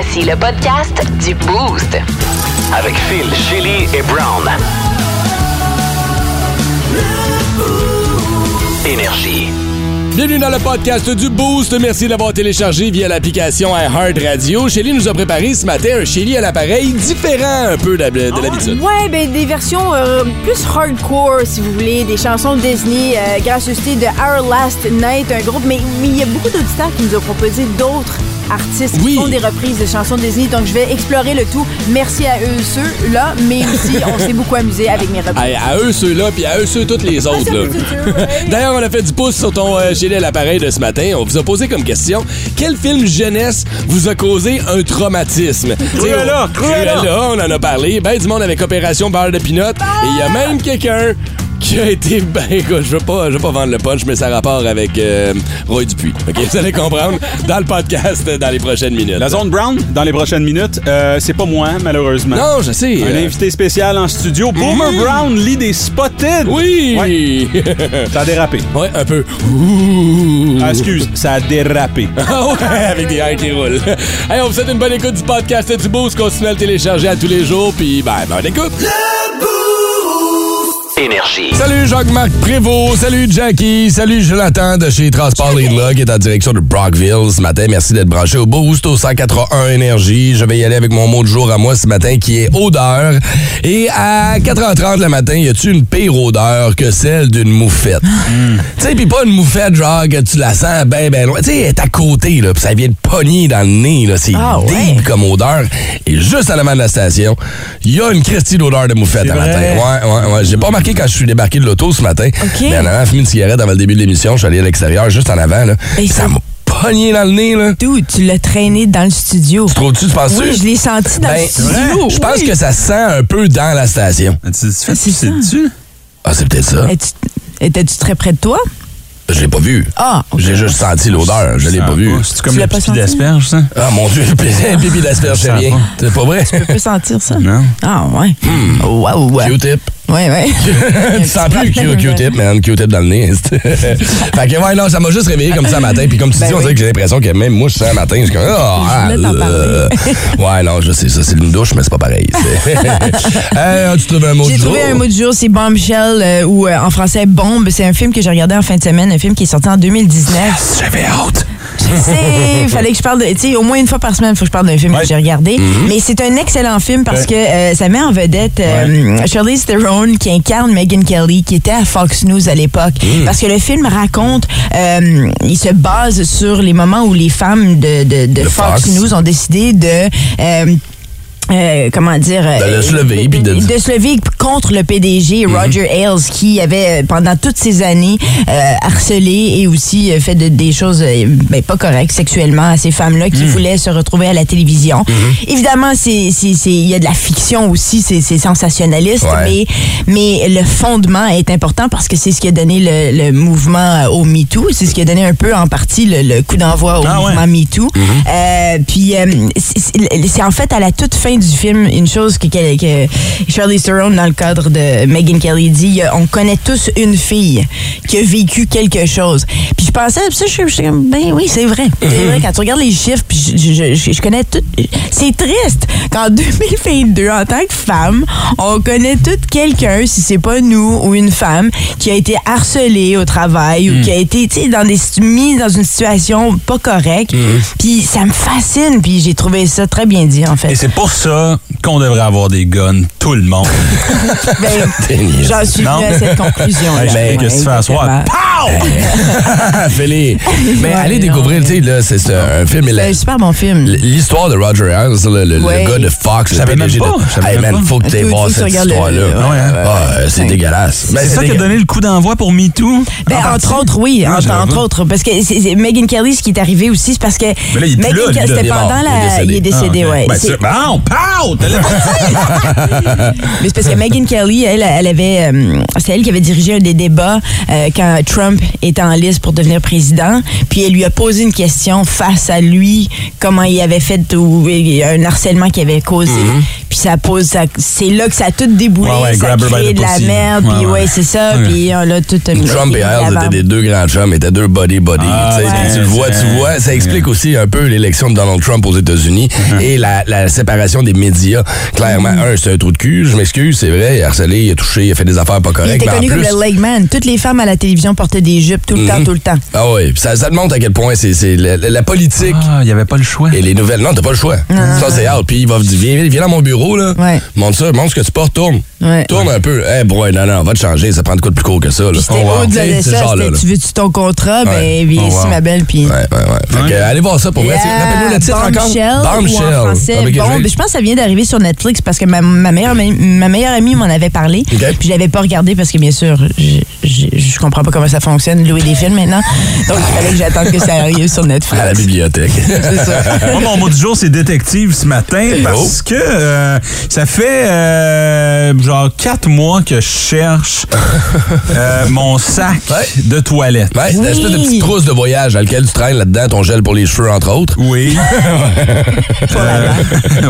Voici le podcast du Boost. Avec Phil, Chili et Brown. Énergie. Bienvenue dans le podcast du Boost. Merci d'avoir téléchargé via l'application iHeart Radio. Shelly nous a préparé ce matin un Shelly à l'appareil différent un peu d'hab- de l'habitude. Ouais, ben des versions euh, plus hardcore, si vous voulez, des chansons Disney, euh, gracieuseté de Our Last Night, un groupe, mais mais il y a beaucoup d'auditeurs qui nous ont proposé d'autres artistes Oui. qui font des reprises de chansons Disney, donc je vais explorer le tout. Merci à eux, ceux-là, mais aussi on s'est beaucoup amusé avec mes reprises. À, à eux ceux-là, puis à eux ceux toutes les autres. là. sûr, ouais. D'ailleurs, on a fait du pouce sur ton euh, Shelly à l'appareil de ce matin. On vous a posé comme question quel film jeunesse vous a causé un traumatisme? Cruella, Cruella. on en a parlé. Ben du monde avec Opération Beurre de Pinot. Et il y a même quelqu'un qui a été ben écoute, je veux pas je veux pas vendre le punch mais ça a rapport avec euh, Roy Dupuis. OK, vous allez comprendre dans le podcast euh, dans les prochaines minutes. La zone Brown, dans les prochaines minutes, euh, c'est pas moi, malheureusement. Non, je sais. Un euh, invité spécial en studio. Boomer Brown lit des spotted. Oui. Ça a dérapé. ouais, un peu. Ouh. Ah, excuse, ça a dérapé. Ah ouais, avec des airs qui roulent. Hey, on vous souhaite une bonne écoute du podcast du Boost. Continuez à le télécharger à tous les jours. Puis, ben, bonne écoute. Énergie. Salut Jacques-Marc Prévost. Salut Jackie. Salut Jonathan de chez Transport Lindla qui est en direction de Brockville ce matin. Merci d'être branché au Boost au 181 Énergie. Je vais y aller avec mon mot de jour à moi ce matin qui est odeur. Et à 4h30 le matin, y a-tu une pire odeur que celle d'une moufette? Tu sais, pis pas une moufette genre que tu la sens ben ben loin. Tu sais, elle est à côté, là, pis ça vient de pogner dans le nez, là. C'est Ah, ouais. comme odeur. Et juste en avant de la station, il y a une Christie d'odeur de moufette à matin. Ouais, ouais, ouais. J'ai pas remarqué quand je suis débarqué de l'auto ce matin. Mais en avant, fumé une cigarette avant le début de l'émission, je suis allé à l'extérieur, juste en avant, là. Et ça m'a pogné dans le nez, là. Dude, tu l'as traîné dans le studio? Trouves-tu, tu penses Oui, je l'ai senti dans Ben, le studio. je pense Oui. que ça se sent un peu dans la station. Tu te fais ça. dessus? Ah, c'est peut-être ça. Étais-tu très près de toi? Je l'ai pas vu. Ah. J'ai juste senti l'odeur, je l'ai pas vu. C'est comme Tu le pipi d'asperge, ça? Ah, mon Dieu, un pipi d'asperge, c'est rien. C'est pas vrai? Tu peux sentir ça? Non. Ah, ouais. Wow, ouais. Q-tip. Ouais, ouais. tu sens plus Q- Q-tip, man. Q-tip dans le nez. fait que, ouais, non, ça m'a juste réveillé comme ça matin. Puis comme tu Ben dis, on oui. dirait que j'ai l'impression que même moi, je sens le matin. Je suis comme, ah, euh, Ouais, non, je sais ça. C'est une douche, mais c'est pas pareil. Hey, as-tu trouvé un mot J'ai du jour? trouvé un mot du jour, c'est Bombshell, euh, ou euh, en français Bombe. C'est un film que j'ai regardé en fin de semaine, un film qui est sorti en 2019. J'avais hâte. Je sais, il fallait que je parle de. Tu sais, au moins une fois par semaine, il faut que je parle d'un film Ouais. que j'ai regardé. Mais c'est un excellent film parce Ouais. que euh, ça met en vedette euh, Charlize Theron qui incarne Megan Kelly, qui était à Fox News à l'époque. Parce que le film raconte, euh, il se base sur les moments où les femmes de, de, de De Fox, Fox. News ont décidé de. Euh, comment dire euh, De se lever, puis de- de se lever contre le PDG Roger Ailes qui avait euh, pendant toutes ces années euh, harcelé et aussi euh, fait de- des choses ben, pas correctes sexuellement à ces femmes-là qui voulaient se retrouver à la télévision. Évidemment, c'est c'est- c'est- il y a de la fiction aussi, c'est c'est sensationnaliste, Ouais. mais mais le fondement est important parce que c'est ce qui a donné le, le mouvement au MeToo, c'est ce qui a donné un peu en partie le, le coup d'envoi au Ah ouais. mouvement MeToo. Euh, puis c'est en fait à la toute fin du film une chose que, que, que Charlize Theron dans le cadre de Megan Kelly dit, on connaît tous une fille qui a vécu quelque chose. Puis je pensais, ça, je suis comme, ben oui, c'est vrai. C'est vrai, quand tu regardes les chiffres, puis je, je, je- je connais tout. C'est triste qu'en 2022, en tant que femme, on connaît tout quelqu'un, si c'est pas nous ou une femme, qui a été harcelée au travail ou qui a été, tu sais, dans des, mis dans une situation pas correcte. Puis ça me fascine, puis j'ai trouvé ça très bien dit, en fait. Et c'est pour ça qu'on devrait avoir des guns, tout le monde. Ben, J'en suis venue à cette conclusion. Sais qu'est-ce que tu fais à soir. Fais-les. Mais allez découvrir, tu sais, là, c'est un film. C'est un super bon film. L'histoire de Roger Ailes, le, le- gars de Fox, Je le savais même PDG pas. de... Hey, man, pas. faut que tu Faut- voir cette histoire-là. Ah, c'est dégueulasse. Ben, C'est ça qui a donné le coup d'envoi pour MeToo? Ben, En entre autres, oui, Ah, entre, autres. Parce que Megyn Kelly, ce qui est arrivé aussi, c'est parce que. Mais là, il est plus Megyn là, lui, Kelly, C'était pendant la. il est décédé. Ah, ouais. Ben, Mais c'est parce que Megyn Kelly, elle, elle avait, euh, c'est elle qui avait dirigé un des débats euh, quand Trump était en liste pour devenir président. Puis elle lui a posé une question face à lui, comment il avait fait ou un harcèlement qu'il avait causé. Puis ça pose, ça- c'est là que ça a tout déboulé, Ouais, ouais, ça crée de la merde, puis ouais, ouais. c'est ça, Ouais. puis on l'a tout mis Trump et Hales étaient des deux grands chums, étaient deux body body. Ah, tu le vois, tu vois, ça explique aussi un peu l'élection de Donald Trump aux États-Unis et la, la séparation des médias. Clairement, un, c'est un trou de cul, je m'excuse, c'est vrai, il a harcelé, il a touché, il a fait des affaires pas Il correctes. était mais en connu comme le leg man. Toutes les femmes à la télévision portaient des jupes tout le temps, tout le temps. Ah oui, puis ça, ça te montre à quel point c'est c'est la, la- la politique Ah, il n'y avait pas le choix. et les nouvelles. Non, t'as pas le choix. Ça, c'est out. Puis il va dire, viens, viens dans mon bureau, là. Ouais. Montre ça, montre ce que tu portes, tourne. Ouais. Tourne un peu. Eh, boy, non, non, va te changer, ça prend de quoi de plus court que ça, là. Oh, wow. Tu ça, là. veux-tu ton contrat? Ouais. Ben, viens Oh, ici, wow. ma belle, puis... Ouais, ouais, ouais. Fait que, allez voir ça pour vrai. C'est- Rappelle-nous le titre encore. Bombshell, en français. Bon, ben, je pense que ça vient d'arriver sur Netflix parce que ma, ma meilleure, amie- ma meilleure amie m'en avait parlé. Ok. Puis je l'avais pas regardé parce que, bien sûr, je- comprends pas comment ça fonctionne, louer des films maintenant. Donc, il fallait que j'attende que ça arrive sur Netflix. à la bibliothèque. C'est ça. Moi, mon mot du jour, c'est détective ce matin parce que euh, ça fait euh, genre quatre mois que je cherche euh, mon sac Ouais. de toilette. Ouais, c'est une espèce de Oui. petite trousse de voyage dans lequel tu traînes là-dedans ton gel pour les cheveux, entre autres. Oui. Euh,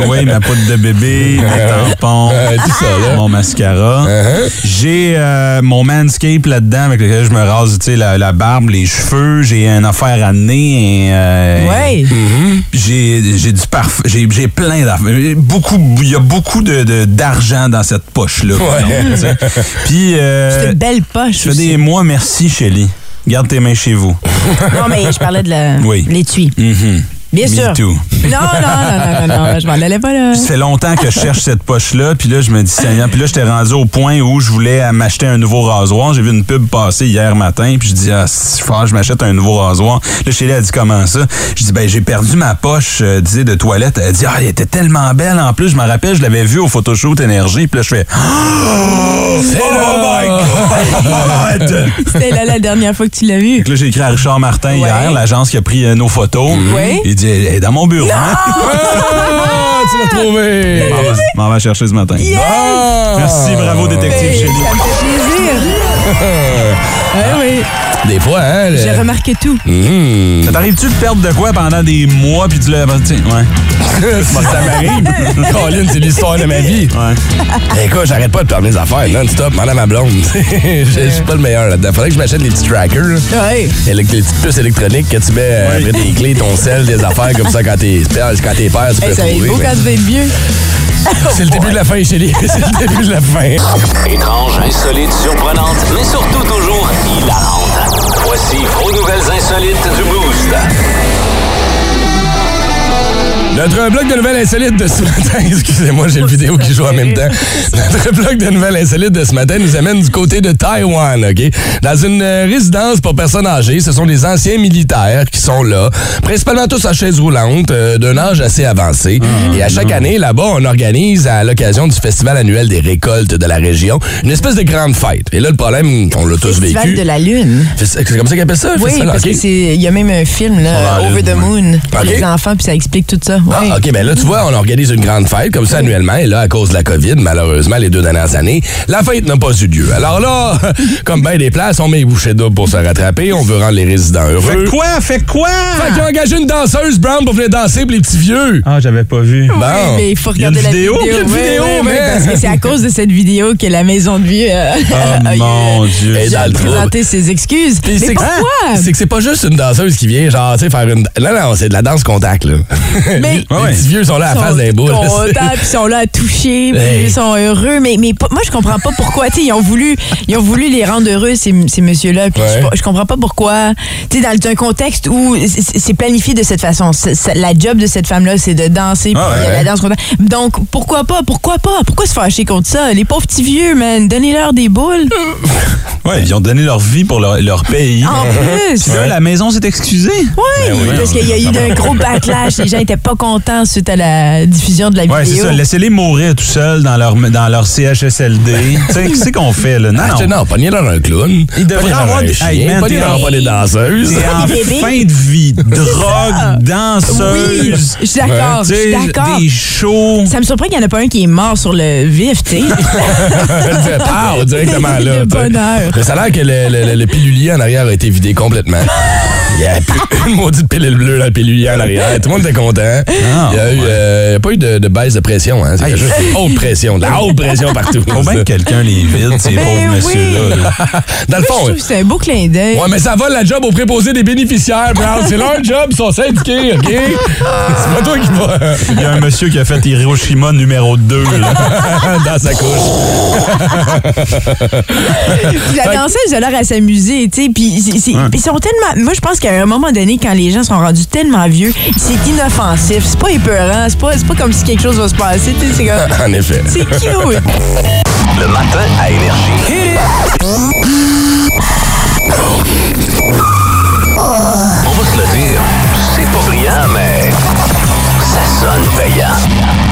oui, ma poudre de bébé, mon tampon, Euh, tout ça, là. mon mascara. Uh-huh. J'ai euh, mon manscape là-dedans avec lequel je me rase tu sais, la, la barbe, les cheveux. J'ai une affaire à nez. euh, Ouais. J'ai j'ai du parfum. J'ai j'ai plein d'affaires. Beaucoup, il y a beaucoup de de- d'argent dans cette poche-là. Ouais. Puis, euh, C'est une belle poche. je fais aussi. des mois merci, Shelly. Garde tes mains chez vous. Non, mais je parlais de la- Oui. l'étui. Mhm. Bien Me sûr. too. Non, non, non, non, non, non, je m'en allais pas là. Ça fait longtemps que je cherche cette poche-là, puis là, je me dis, Seigneur, puis là, j'étais rendu au point où je voulais m'acheter un nouveau rasoir. J'ai vu une pub passer hier matin, puis je dis, ah, si fort, je m'achète un nouveau rasoir. Là, Chélie a dit, comment ça? Je dis, ben, j'ai perdu ma poche, euh, disais, de toilette. Elle dit, ah, elle était tellement belle en plus. Je me rappelle, je l'avais vue au photoshoot énergie, puis là, je fais, oh, my God! C'était là la dernière fois que tu l'as vu. Fait que là, j'ai écrit à Richard Martin hier, l'agence qui a pris euh, nos photos. Ouais. Il dit, elle est dans mon bureau. hein? Ah, tu l'as trouvé! M'en va- M'en va chercher ce matin. Ah! Merci, bravo, détective Ben, Chélie. ça me fait plaisir. Ah oui, Des fois, hein? le- j'ai remarqué tout. Mhm. Ça t'arrive-tu de perdre de quoi pendant des mois puis tu l'as. Tiens, ouais. ça m'arrive. Colin, c'est l'histoire de ma vie. Ouais. Écoute, j'arrête pas de perdre mes affaires non-stop, à ma blonde. Je suis pas le meilleur là-dedans. Faudrait que je m'achète des petits trackers. Ouais. Et Les petites puces électroniques que tu mets euh, Oui. après des clés, ton sel, des affaires comme ça quand t'es quand t'es père, tu peux Hey, ça va être trouver. beau mais quand tu vas être vieux. C'est le début de la fin, chérie. C'est le début de la fin. Étrange, insolite, surprenante, mais surtout toujours hilarante. Voici vos nouvelles insolites du Boost. Notre bloc de nouvelles insolites de ce matin, excusez-moi, j'ai le vidéo qui joue en même temps. Notre bloc de nouvelles insolites de ce matin nous amène du côté de Taïwan, OK? Dans une euh, résidence pour personnes âgées, ce sont des anciens militaires qui sont là, principalement tous à chaise roulante, euh, d'un âge assez avancé. Et à chaque année, là-bas, on organise, à l'occasion du festival annuel des récoltes de la région, une espèce de grande fête. Et là, le problème, on l'a tous Festival vécu. de la Lune. C'est comme ça qu'ils appellent ça, le Oui, festival? parce OK? que c'est. Il y a même un film, là, Over the Moon, pour les enfants, puis ça explique tout ça. Ah. OK, ben là, tu vois, on organise une grande fête comme ça annuellement. Et là, à cause de la COVID, malheureusement, les deux dernières années, la fête n'a pas eu lieu. Alors là, comme bien des places, on met les bouchées doubles pour se rattraper. On veut rendre les résidents heureux. Fait quoi? Fait quoi? Fait qu'ils ont engagé une danseuse, Brown, pour venir danser pour les petits vieux. Ah, j'avais pas vu. Bon. Oui, mais il faut Il y a regarder une la vidéo? vidéo. Il y a une vidéo, oui, oui, mais- parce que c'est à cause de cette vidéo que la maison de vieux euh, Oh a eu, mon euh, Dieu. Et dans a le trouble. présenté ses excuses. Mais c'est que- pourquoi? C'est que c'est pas juste une danseuse qui vient, genre, tu sais, faire une. Non, non, c'est de la danse contact, là. Mais- les Ouais. petits vieux sont là à Ils la face sont d'un bout. là. contents, puis ils sont là à toucher, puis Hey. ils sont heureux. Mais, mais moi, je comprends pas pourquoi. Tu sais, ils ont voulu, ils ont voulu les rendre heureux, ces, ces messieurs-là. Puis Ouais. je, je comprends pas pourquoi. Tu sais, dans un contexte où c'est planifié de cette façon. La job de cette femme-là, c'est de danser, Ah ouais. la danse. Donc, pourquoi pas? Pourquoi pas? Pourquoi se fâcher contre ça? Les pauvres petits vieux, man, donnez-leur des boules. Ouais, ils ont donné leur vie pour leur, leur pays. En plus. Puis là, la maison s'est excusée? Oui, Ben oui. parce qu'il y a eu un gros backlash. Les gens étaient pas contents suite à la diffusion de la Ouais, c'est vidéo. ça. Laissez-les mourir tout seuls dans leur, dans leur CHSLD. tu sais, qu'est-ce qu'on fait, là? Non, Ah, non. non, pogné dans un clown. Il devrait pogné dans avoir un des- chien, Hey, man, pogné t'es dans en- pas des danseuses. En fin de vie. Drogue, danseuse. Oui, je suis d'accord, je suis d'accord. Des shows. Ça me surprend qu'il n'y en a pas un qui est mort sur le vif, tu sais. Pow, directement là. Le bonheur. Mais ça a l'air que le, le- le- le pilulier en arrière a été vidé complètement. Il y a plus une maudite pilule bleue dans le pilulier en arrière. Tout le monde était content. Ah, il n'y a, eu, ouais. euh, a pas eu de, de baisse de pression. Hein. C'est juste une haute pression. De la haute pression partout. Faut bien que quelqu'un les vide, ces Ben pauvres oui. messieurs-là. là. Dans le je fond, trouve que c'est un beau clin d'œil. Ouais, mais ça va la job au préposé des bénéficiaires, Brown. C'est leur job, ils sont syndiqués, OK? C'est pas toi qui vas Il y a un monsieur qui a fait Hiroshima numéro 2. Là. dans sa couche. Puis la danseuse a l'air à s'amuser, tu sais. Puis ils sont tellement. Moi, je pense qu'à un moment donné, quand les gens sont rendus tellement vieux, c'est inoffensif. C'est pas épeurant. C'est pas, c'est pas comme si quelque chose va se passer. tu sais, C'est comme. En effet. C'est cute. Le matin à Énergie. On va se le dire, c'est pas brillant, mais ça sonne payant.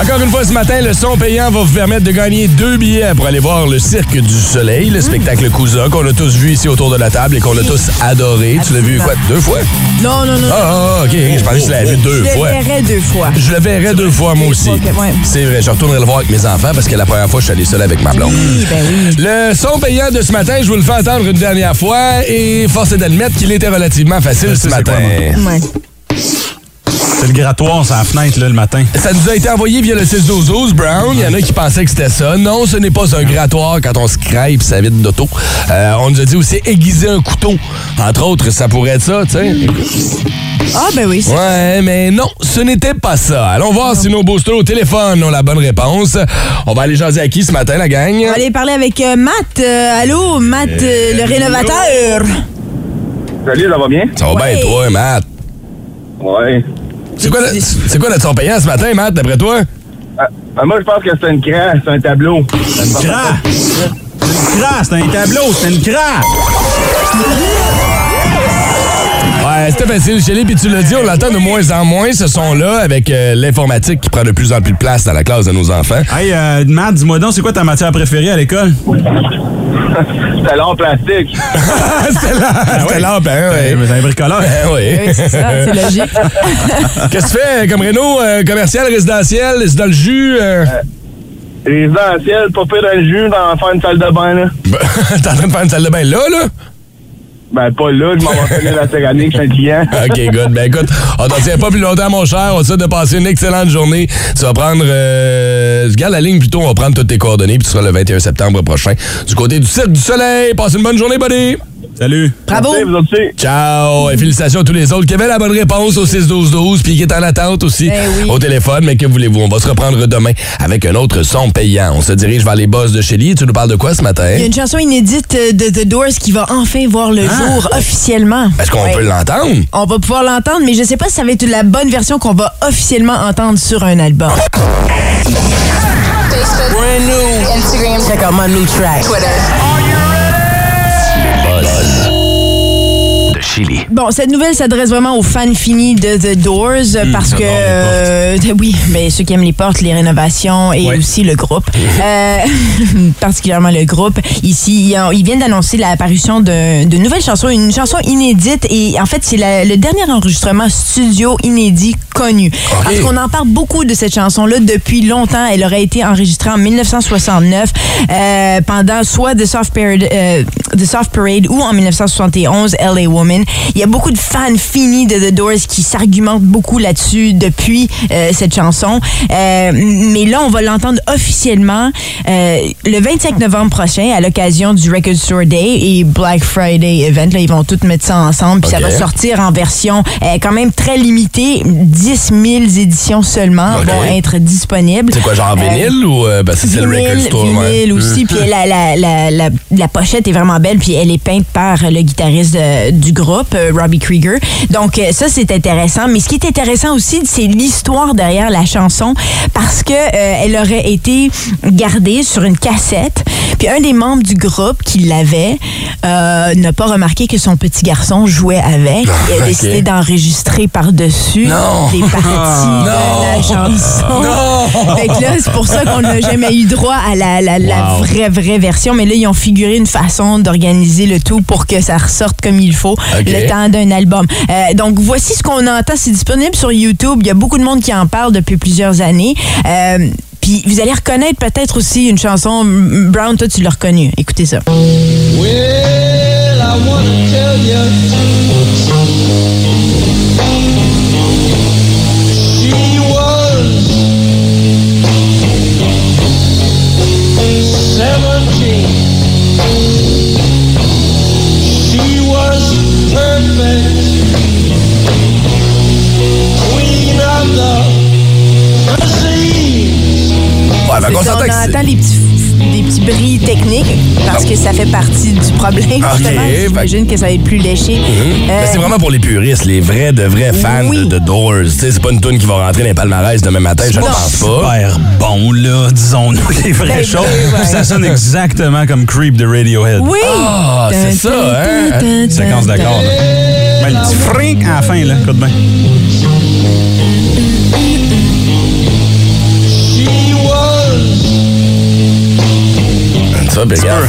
Encore une fois ce matin, le son payant va vous permettre de gagner deux billets pour aller voir le Cirque du Soleil, le spectacle Cousin qu'on a tous vu ici autour de la table et qu'on a tous adoré. Tu l'as vu quoi, deux fois? Non, non, non. Ah, ah, ok, je pensais que tu l'avais vu deux je fois. le verrai deux fois. Je le verrai deux fois, moi aussi. Ok, ouais. C'est vrai, je retournerai le voir avec mes enfants parce que la première fois, je suis allé seul avec ma blonde. Oui, ben oui. Le son payant de ce matin, je vous le fais entendre une dernière fois et force est d'admettre qu'il était relativement facile Je ce matin. Ouais. C'est le grattoir sur la fenêtre là, le matin. Ça nous a été envoyé via le 6 12 12 Brown. Il y en a qui pensaient que c'était ça. Non, ce n'est pas un grattoir quand on scrape sa vitre d'auto. Euh, on nous a dit aussi aiguiser un couteau. Entre autres, ça pourrait être ça, tu sais. Ah, ben oui. c'est- Ouais, mais non, ce n'était pas ça. Allons voir si nos boosters au téléphone ont la bonne réponse. On va aller jaser à qui ce matin, la gang? On va aller parler avec euh, Matt. Euh, allô, Matt, euh, le rénovateur. Salut, ça va bien? Ça va Ouais. bien, toi, Matt? Ouais. C'est quoi, le- c'est quoi notre son payant ce matin, Matt, d'après toi? Ah, moi, je pense que c'est une craie, c'est un tableau. C'est une crasse! C'est une crasse, c'est un tableau, c'est une crasse! Ouais, c'était facile, Chélie, puis tu l'as dit, on l'entend de moins en moins, ce son-là, avec euh, l'informatique qui prend de plus en plus de place dans la classe de nos enfants. Hey, euh, Matt, dis-moi donc, c'est quoi ta matière préférée à l'école? C'est l'or plastique. c'était c'était là, ben ouais. C'est un bricoleur. Ben Oui, oui. c'est ça, c'est logique. Qu'est-ce que tu fais comme Renault? euh, commercial, résidentiel, c'est dans le jus? euh? Résidentiel, pas pire dans le jus, dans faire une salle de bain, là. Ben, T'es en train de faire une salle de bain là, là? Ben, pas là, je m'en vais finir la céramique, je un client. OK, good. Ben écoute, on t'en tient pas plus longtemps, mon cher. On te souhaite de passer une excellente journée. Tu vas prendre... Euh, garde la ligne plutôt, on va prendre toutes tes coordonnées, puis tu seras le 21 septembre prochain du côté du Cirque du Soleil. Passe une bonne journée, buddy! Salut! Bravo. Merci, vous aussi. Ciao! Et félicitations à tous les autres qui avaient la bonne réponse au 6-12-12 puis qui est en attente aussi Ben oui. au téléphone. Mais que voulez-vous? On va se reprendre demain avec un autre son payant. On se dirige vers les boss de Shelly. Tu nous parles de quoi ce matin? Il y a une chanson inédite de The Doors qui va enfin voir le jour officiellement. Est-ce qu'on Ouais. peut l'entendre? On va pouvoir l'entendre, mais je sais pas si ça va être la bonne version qu'on va officiellement entendre sur un album. Brand new. Instagram. Check out my new track. Twitter. Chili. Bon, cette nouvelle s'adresse vraiment aux fans finis de The Doors euh, parce que euh, oui, mais ceux qui aiment les portes, les rénovations et Ouais. aussi le groupe, Euh, particulièrement le groupe. Ici, ils, viennent d'annoncer l'apparition de, nouvelles chansons, une chanson inédite et en fait c'est le dernier enregistrement studio inédit connu. Parce qu'on en parle beaucoup de cette chanson-là depuis longtemps. Elle aurait été enregistrée en 1969 euh, pendant soit The Soft Parade, The Soft Parade ou en 1971 LA Woman. Il y a beaucoup de fans finis de The Doors qui s'argumentent beaucoup là-dessus depuis euh, cette chanson. Euh, mais là, on va l'entendre officiellement euh, le 25 novembre prochain à l'occasion du Record Store Day et Black Friday Event. Là, ils vont tous mettre ça ensemble. Puis ça va sortir en version quand même très limitée. 10 000 éditions seulement vont être disponibles. C'est quoi, genre vinyle ou ben, c'est le record Vinyle, store? ouais. vinyle aussi. Puis la, la, la, la, la pochette est vraiment belle. Puis elle est peinte par le guitariste de- du groupe, euh, Robbie Krieger. Donc euh, ça, c'est intéressant. Mais ce qui est intéressant aussi, c'est l'histoire derrière la chanson parce que euh, elle aurait été gardée sur une cassette. Puis un des membres du groupe qui l'avait euh, n'a pas remarqué que son petit garçon jouait avec. Il a décidé d'enregistrer par-dessus des parties de la chanson. Non! Fait que là, c'est pour ça qu'on n'a jamais eu droit à la, la, la Wow. vraie, vraie version. Mais là, ils ont figuré une façon d'organiser le tout pour que ça ressorte comme il faut le temps d'un album. Euh, donc, voici ce qu'on entend. C'est disponible sur YouTube. Il y a beaucoup de monde qui en parle depuis plusieurs années. Euh, Puis vous allez reconnaître peut-être aussi une chanson, Brown, toi tu l'as reconnu. Écoutez ça. Well, I want to tell you, Ouais, on entend des petits, des petits bris techniques parce que ça fait partie du problème. Ok, justement. fait- J'imagine que ça va être plus léché. Euh, Mais c'est vraiment pour les puristes, les vrais de vrais fans Oui. de, de Doors. C'est pas une tune qui va rentrer dans les palmarès demain matin, je ne pense pas. Super bon, là, disons-nous les vraies Ben, choses. ouais. Ça sonne exactement comme Creep de Radiohead. Oui! Ah, c'est ça, hein? Séquence. Ben, le petit frink à la fin, là. Écoute bien. Ça, regarde.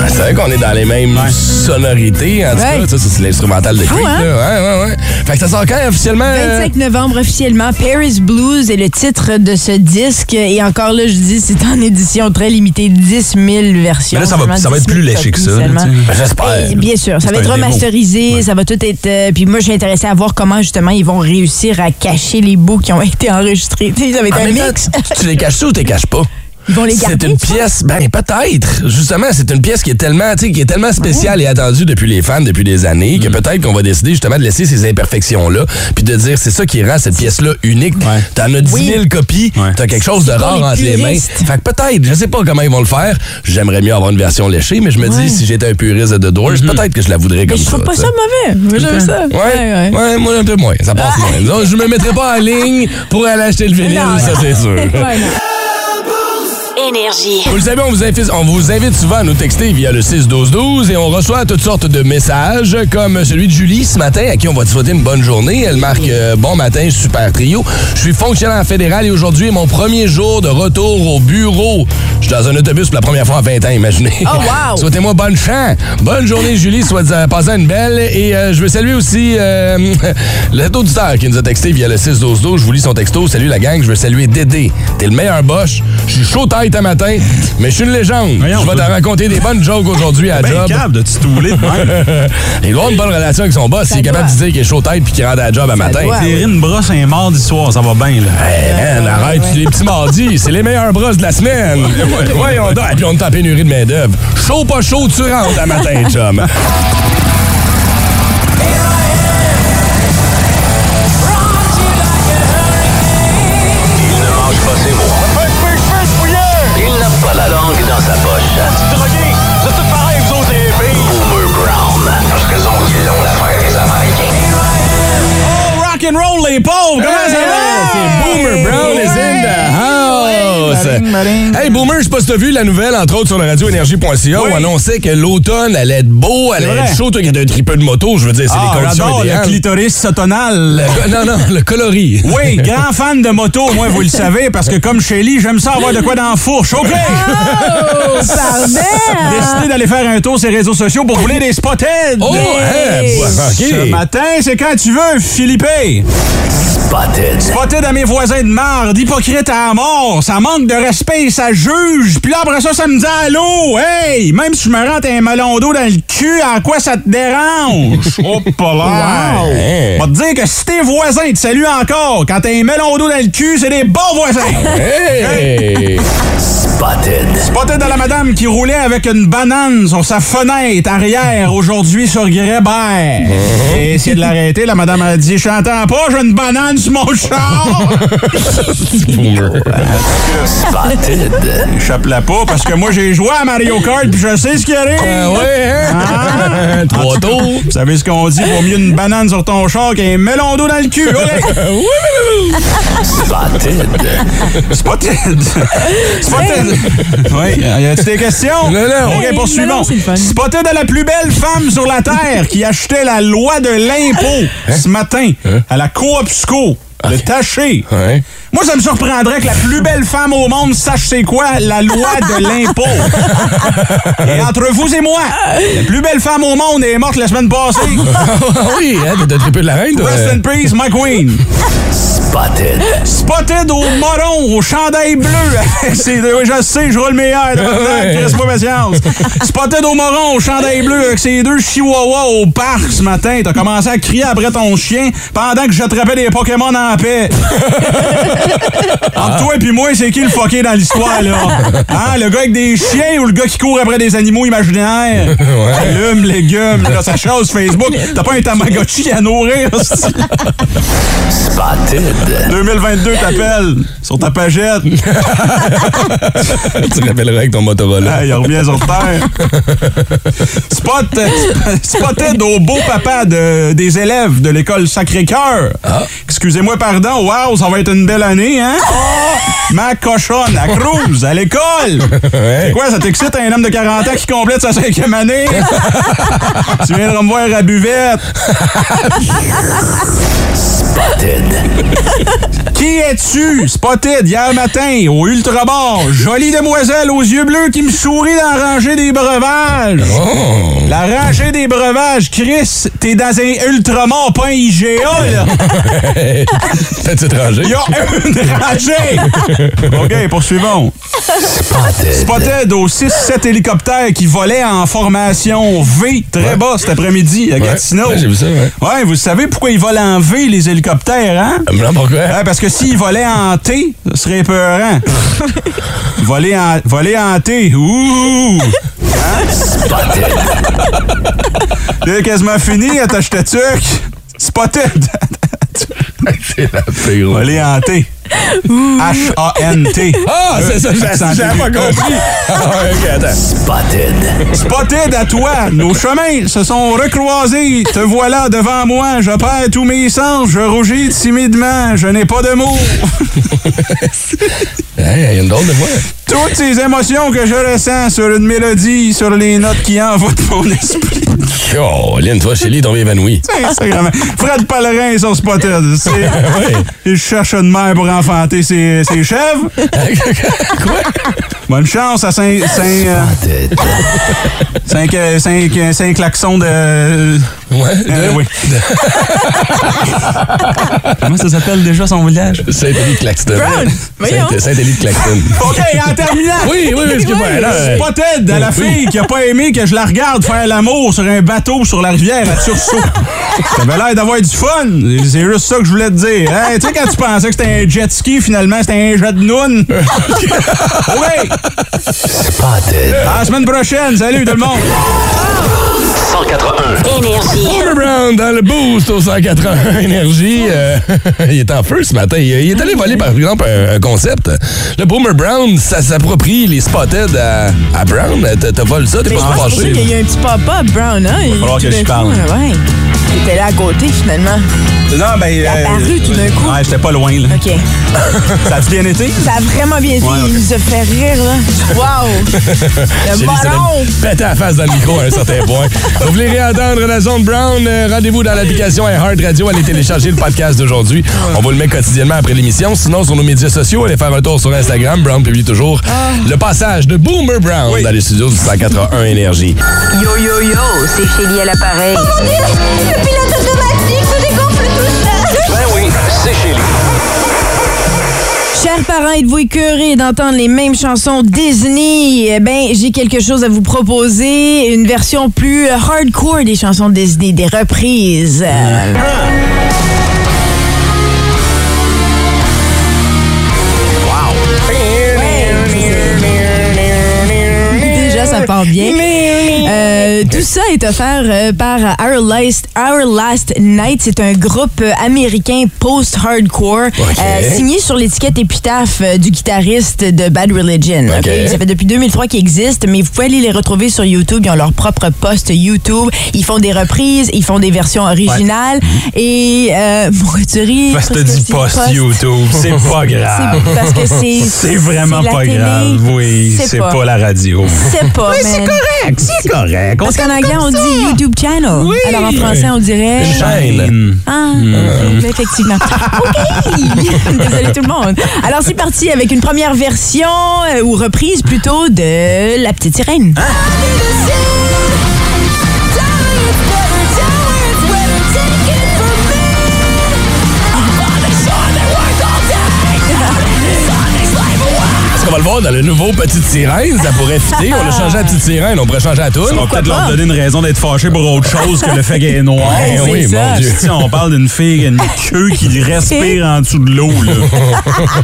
Ah, C'est vrai qu'on est dans les mêmes sonorités, en tout Ouais. cas. Ça, c'est l'instrumental de Creep, hein? là. Ouais, ouais, ouais. Fait que ça sort quand officiellement? euh, 25 novembre officiellement, Paris Blues est le titre de ce disque. Et encore là, je dis, c'est en édition très limitée, 10 000 versions. Mais là, ça va- Seulement ça va être 10 000 plus léché que ça, J'espère. Bien sûr, ça va être remasterisé, ça va tout être. euh, puis moi, je suis intéressée à voir comment justement ils vont réussir à cacher les bouts qui ont été enregistrés. Tu sais, ça va être En un même temps, mix. tu les caches ça ou tu les caches pas? Ils vont les C'est garder. une tu penses? pièce, ben peut-être. Justement, c'est une pièce qui est tellement, tu sais, qui est tellement spéciale et attendue depuis les fans depuis des années Mm. que peut-être qu'on va décider justement de laisser ces imperfections là, puis de dire c'est ça qui rend cette pièce là unique. Ouais. T'en as 10 000 Oui. copies, Ouais. t'as quelque chose de rare les entre les mains. Fait que peut-être, je sais pas comment ils vont le faire. J'aimerais mieux avoir une version léchée, mais je me Ouais. dis si j'étais un puriste de The Doors, Mm-hmm. peut-être que je la voudrais Mais comme je ça. trouve pas ça mauvais. Moi, j'aime ça. Ouais, ouais, moi un peu moins. Ça passe moins. Donc, je me mettrai pas en ligne pour aller acheter le vinyle, ça c'est sûr. Énergie. Vous le savez, on vous, invite, on vous invite souvent à nous texter via le 6-12-12 et on reçoit toutes sortes de messages comme celui de Julie ce matin à qui on va te souhaiter une bonne journée. Elle marque euh, Bon matin, super trio. Je suis fonctionnaire fédéral et aujourd'hui est mon premier jour de retour au bureau. Je suis dans un autobus pour la première fois en 20 ans, imaginez. Oh, wow! Souhaitez-moi bonne chance. Bonne journée, Julie. Soit euh, passez une belle. Et euh, je veux saluer aussi euh, le auditeur qui nous a texté via le 6-12-12. Je vous lis son texto. Salut la gang. Je veux saluer Dédé. T'es le meilleur boss. Je suis chaud matin, mais je suis une légende. Voyons, je vais te raconter des bonnes jokes aujourd'hui à Ben, job. capable de titouler de même. Il doit avoir une bonne relation avec son boss. Ça S'il est capable de dire qu'il est chaud tête puis qu'il rentre à la job à matin. doit. Tirer une brosse un mardi soir, ça va bien, là. Hey, man, arrête, les petits mardis, c'est les meilleures brosses de la semaine. Voyons donc. Et puis on est en pénurie de main-d'œuvre. Chaud, pas chaud, tu rentres à matin, chum. les pauvres! Hey Boomer, je sais pas si t'as vu la nouvelle, entre autres sur le radioénergie.ca, où on annonçait que l'automne allait être beau, allait être chaud. Toi qui as un tripeux de moto, je veux dire, c'est Ah, les conditions le clitoris sotonal. Le- non, non, le coloris. Oui, grand fan de moto, moi, vous le savez, parce que comme Shelly, j'aime ça avoir de quoi dans la fourche. OK! Oh! Décidé d'aller faire un tour sur les réseaux sociaux pour rouler des spotted. Oh, hein, Ce matin, c'est quand tu veux, Philippe. Spotted. Spotted à mes voisins de marde, hypocrite à mort, ça manque de respect, ça juge. Puis là, après ça, ça me dit allô, hey, même si je me rentre un melon d'eau dans le cul, à quoi ça te dérange? oh, pas là. Hein. Va te dire que si tes voisins te saluent encore, quand t'as un melon d'eau dans le cul, c'est des bons voisins. Hey! Spotted. Spotted à la madame qui roulait avec une banane sur sa fenêtre arrière aujourd'hui sur Grébert. Et essayer de l'arrêter, la madame a dit J'entends pas, j'ai une banane sur mon char. Spotted. Échappe-la pas parce que moi j'ai joué à Mario Kart puis je sais ce qui arrive. Ah ouais, hein? Ah. Trois tours. Vous savez ce qu'on dit, vaut mieux une banane sur ton char qu'un melon d'eau dans le cul. OK? Spotted. Spotted. Spotted. Oui, y a-tu des questions? Non, non. OK, poursuivons. Spotted à la plus belle femme sur la Terre qui achetait la loi de l'impôt ce matin à la Coopsco. Le taché. Ouais. Moi, ça me surprendrait que la plus belle femme au monde sache c'est quoi la loi de l'impôt. et entre vous et moi, la plus belle femme au monde est morte la semaine passée. Ah oui, hein, t'as trippé de la reine, toi? Rest in peace, my queen. Spotted. Spotted au moron, au chandail bleu. C'est, oui, je sais, je roule. Reste pas patience. Spotted au moron, au chandail bleu, avec ses deux chihuahuas au parc ce matin. T'as commencé à crier après ton chien pendant que j'attrapais des Pokémon en paix. Entre toi et puis moi, c'est qui le fucké dans l'histoire, là? Hein, le gars avec des chiens ou le gars qui court après des animaux imaginaires? Allume, légumes, là, ça chose Facebook. T'as pas un Tamagotchi à nourrir. Spotted. 2022 t'appelle sur ta pagette. tu rappelleras avec ton Motorola. Ah, il revient sur terre. Spot, euh, spotted au beau papa de- des élèves de l'école Sacré-Cœur. Excusez-moi, pardon. Wow, ça va être une belle année, hein? Ma cochonne, à Cruz, à l'école. C'est quoi, ça t'excite un homme de 40 ans qui complète sa cinquième année? tu viendras me voir à buvette. Spotted. Qui es-tu? Spotted hier matin au Ultra Bar. Jolie demoiselle aux yeux bleus qui me sourit dans la rangée des breuvages. La rangée des breuvages, Chris, t'es dans un Ultramar, pas un IGA, là. T'es étranger? Il y a une rangée. OK, poursuivons. Spotted. Spotted aux 6-7 hélicoptères qui volaient en formation V très bas cet après-midi à Gatineau. Ouais, j'ai vu ça, ouais. Ouais, vous savez pourquoi ils volent en V, les hélicoptères, hein? Ah, non, pourquoi? Ouais, parce que s'il volait en T, ce serait peurant. voler, en, voler en T, ouh! Spotted. J'ai quasiment fini, attache ta tuque. Spotted. C'est la pire. en T. H-A-N-T. Ah, c'est ça, Accent j'avais pas compris. Ah. Spotted. Spotted à toi, nos chemins se sont recroisés. Te voilà devant moi, je perds tous mes sens, je rougis timidement, je n'ai pas de mots. Hey, il y a une drôle de voix. Toutes ces émotions que je ressens sur une mélodie, sur les notes qui envoûtent mon esprit. Oh, Lynn, toi, Shelly, tombé évanoui. Fred Pellerin sur Spotted. C'est- Il cherche une mère pour enfanter ses, ses chèvres. Quoi? Bonne chance à Saint... Saint... euh, cinq, cinq, euh, cinq klaxons de... Ouais, Euh, de- oui. Comment ça s'appelle déjà son village? Saint-Élie de Claxton. Brown. Voyons. Saint- Saint-Élie de Claxton. OK, en terminant. Oui, oui, oui, excuse-moi. là, euh, Spotted à la fille qui a pas aimé que je la regarde faire l'amour sur un bateau sur la rivière à Tursault. T'avais l'air d'avoir du fun. C'est juste ça que je voulais te dire. Hey, tu sais, quand tu pensais que c'était un jet ski, finalement, c'était un jet de noun. oui! Spotted. À la semaine prochaine. Salut tout le monde. 181. Boomer Brown dans le boost au 181 Énergie. euh, il est en feu ce matin. Il, il est allé voler, par exemple, un, un concept. Le Boomer Brown, ça s'approprie les spotted à, à Brown. T'as volé ça, t'es pas pense que c'est fâché. qu'il y a un petit pop-up, Brown, hein? Il falloir tout que je parle. Ouais. Il était là à côté, finalement. Non, ben. Il est apparu tout d'un coup. Ouais, j'étais pas loin, là. OK. Ça a bien été? Ça a vraiment bien été. Ouais. Il nous a fait rire, là. Wow! Le ballon! même pété la face dans le micro à un certain point. Vous voulez réentendre la zone Brown? Euh, Rendez-vous dans l'application iHeart Radio. Allez télécharger le podcast d'aujourd'hui. On vous le met quotidiennement après l'émission. Sinon, sur nos médias sociaux, allez faire un tour sur Instagram. Brown publie toujours le passage de Boomer Brown dans les studios du 181 Énergie. Yo yo yo, c'est Chélie à l'appareil. Le pilote automatique se dégonfle tout seul. Ben oui, c'est. Chers parents, êtes-vous écœurés d'entendre les mêmes chansons Disney? Eh ben, j'ai quelque chose à vous proposer. Une version plus euh, hardcore des chansons Disney, des reprises. Euh, Déjà, ça part bien. Euh, tout ça est offert euh, par Our Last, Our Last Night. C'est un groupe euh, américain post-hardcore euh, signé sur l'étiquette épitaphe du guitariste de Bad Religion. Ça fait depuis 2003 qu'ils existent, mais vous pouvez aller les retrouver sur YouTube. Ils ont leur propre post YouTube. Ils font des reprises, ils font des versions originales. Et euh, pourquoi tu ris? Parce que c'est post YouTube. C'est pas grave. C'est parce que c'est. C'est vraiment pas télé. grave. Oui, C'est c'est pas. pas. la radio. C'est pas, man. correct, c'est correct. Parce qu'en anglais, on dit YouTube channel. Alors en français, on dirait. Une chaîne. Ah, effectivement. OK! Désolé tout le monde. Alors, c'est parti avec une première version, euh, ou reprise plutôt, de La Petite Sirène. Bon, dans le nouveau Petite Sirène, ça pourrait fitter. On a changé à Petite Sirène, on pourrait changer à tout. Ça va peut-être leur donner une raison d'être fâché pour autre chose que le fait qu'elle est noire. Ouais, oui, ça. mon Dieu. Si on parle d'une fille qui a une queue qui respire en dessous de l'eau, là.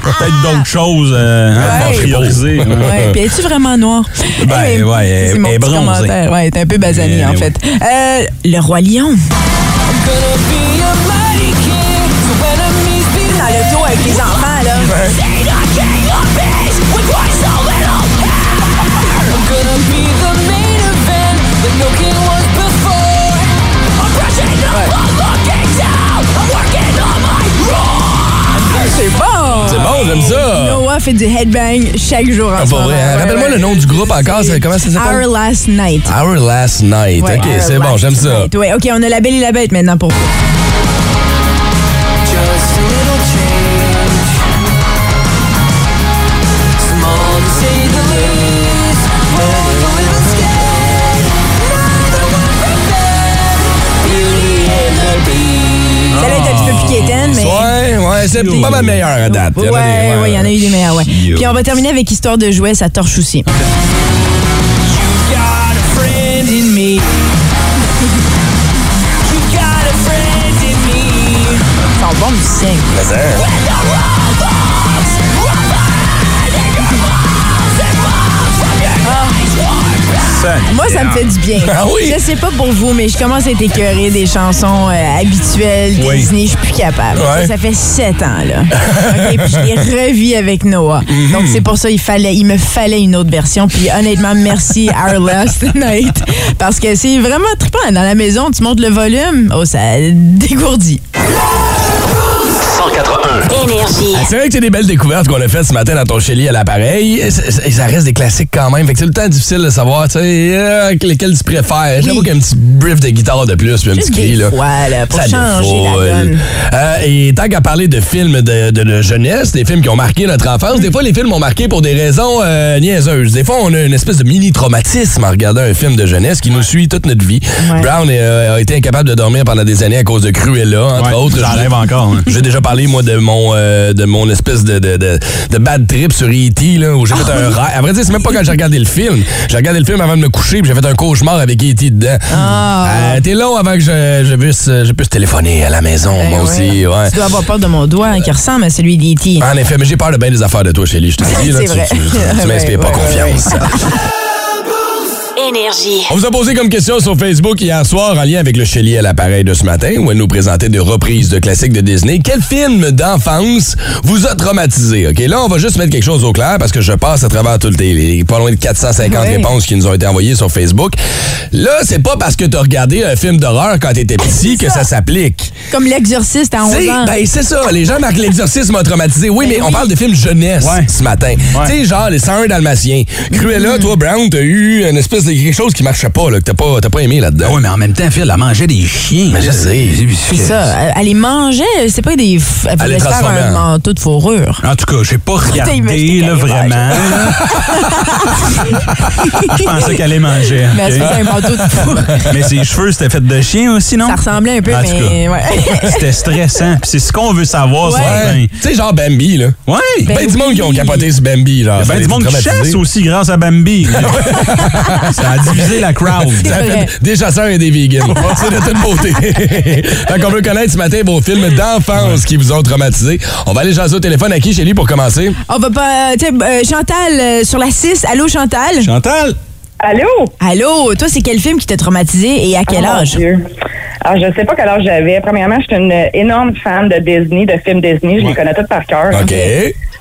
Peut-être d'autres choses euh, hein, à prioriser. hein. Ouais, puis es-tu vraiment noir? Ben, Eh, ouais, elle- c'est mon elle est petit bronzée. commentaire. Ouais, t'es un peu basané, Mais, en fait. Euh, le Roi Lion. Dans le dos avec les enfants, là. C'est bon! C'est bon, j'aime ça. Noah fait du headbang chaque jour en Ah, hein? Ouais, Rappelle-moi ouais. le nom du groupe encore. Comment ça s'appelle? Our Last Night. Our Last Night. OK, c'est bon, j'aime ça. OK, on a la belle et la bête maintenant pour vous. C'est pas ma meilleure à date. A Ouais, ouais, il y en a eu des meilleurs, ouais. Puis on va terminer avec Histoire de jouets, ça torche aussi. Musiciens. Mais, hein, Ça, Moi, ça me fait du bien. Ah oui? Je sais pas pour vous, mais je commence à être écœurée des chansons euh, habituelles Oui. Disney. Je suis plus capable. Ouais. Ça fait sept ans, là. OK, puis je les revis avec Noah. Mhm. Donc, c'est pour ça il fallait, il me fallait une autre version. Puis honnêtement, merci Our Last Night. Parce que c'est vraiment trippant. Dans la maison, tu montes le volume. Oh, ça dégourdit. 181. Énergie. Ah, C'est vrai que c'est des belles découvertes qu'on a faites ce matin dans ton chéli à l'appareil. Et Ça reste des classiques quand même. Fait que c'est le temps difficile de savoir, tu sais, euh, lesquels tu préfères. J'avoue qu'un petit brief de guitare de plus, puis un Juste petit cri, des là. pour Ça changer la donne. Euh, et tant qu'à parler de films de, de- de jeunesse, des films qui ont marqué notre enfance, des fois, les films ont marqué pour des raisons euh, niaiseuses. Des fois, on a une espèce de mini-traumatisme en regardant un film de jeunesse qui nous suit toute notre vie. Ouais. Brown euh, a été incapable de dormir pendant des années à cause de Cruella, entre Ouais, autres. J'en rêve encore. hein. J'ai déjà parlé, moi, de mon, euh, de mon espèce de, de, de, de bad trip sur E.T., là, où j'ai fait un rêve. À vrai dire, c'est même pas quand j'ai regardé le film. J'ai regardé le film avant de me coucher, puis j'ai fait un cauchemar avec E.T. dedans. Euh, T'es long avant que je, je, puisse, je puisse téléphoner à la maison, Eh moi ouais. aussi. Ouais. Tu dois avoir peur de mon doigt hein, qui ressemble à celui d'E.T. En effet, mais j'ai peur de bien des affaires de toi, Shelly. Je te dis, là, tu, tu, tu- tu m'inspires pas Ouais, confiance. Énergie. On vous a posé comme question sur Facebook hier soir en lien avec le Shelly à l'appareil de ce matin où elle nous présentait des reprises de classiques de Disney. Quel film d'enfance vous a traumatisé? OK, là, on va juste mettre quelque chose au clair parce que je passe à travers toutes les, pas loin de 450 Ouais. réponses qui nous ont été envoyées sur Facebook. Là, c'est pas parce que t'as regardé un film d'horreur quand t'étais petit que ça s'appelite. Comme l'exorciste à 11 T'sais, ans. Ben, c'est ça. Les gens marquent l'exorcisme m'a traumatisé. Oui, mais on parle de films jeunesse Ouais. ce matin. Ouais. Tu sais, genre les 101 Dalmatiens. Cruella, toi, Brown, t'as eu une espèce de quelque chose qui marchait pas, là, que t'as pas, t'as pas aimé là-dedans. Oui, mais en même temps, Phil, elle mangeait des chiens. Mais je sais. C'est ça. Elle- Elle les mangeait, c'est pas des. f- Elle Elle voulait les se faire un en- manteau de fourrure. En tout cas, j'ai pas regardé, là, vraiment. Je pensais qu'elle allait manger. Mais elle se ok? faisait un manteau de fourrure. Mais ses cheveux, c'était fait de chien aussi, non? Ça ressemblait un peu, En tout mais. cas. Ouais. C'était stressant. Puis c'est ce qu'on veut savoir ce Ouais. matin. Tu sais, genre Bambi, là. Ouais. Ben, Ben du monde qui ont oui. capoté sur Bambi, y a bien les du monde qui chasse aussi grâce à Bambi. ça a divisé la crowd. Ça a fait des chasseurs et des vegans. C'est de toute beauté. fait qu'on veut connaître ce matin vos films d'enfance qui vous ont traumatisé. On va aller jaser au téléphone à qui, Chélie, pour commencer? On va pas. Tu sais, euh, Chantal, euh, sur la 6. Allô, Chantal? Chantal? Allô? Allô, toi, c'est quel film qui t'a traumatisé et à quel Oh, mon âge? Dieu. Alors, je sais pas quel âge j'avais. Premièrement, je suis une énorme fan de Disney, de films Disney. Je les connais tous par cœur. OK.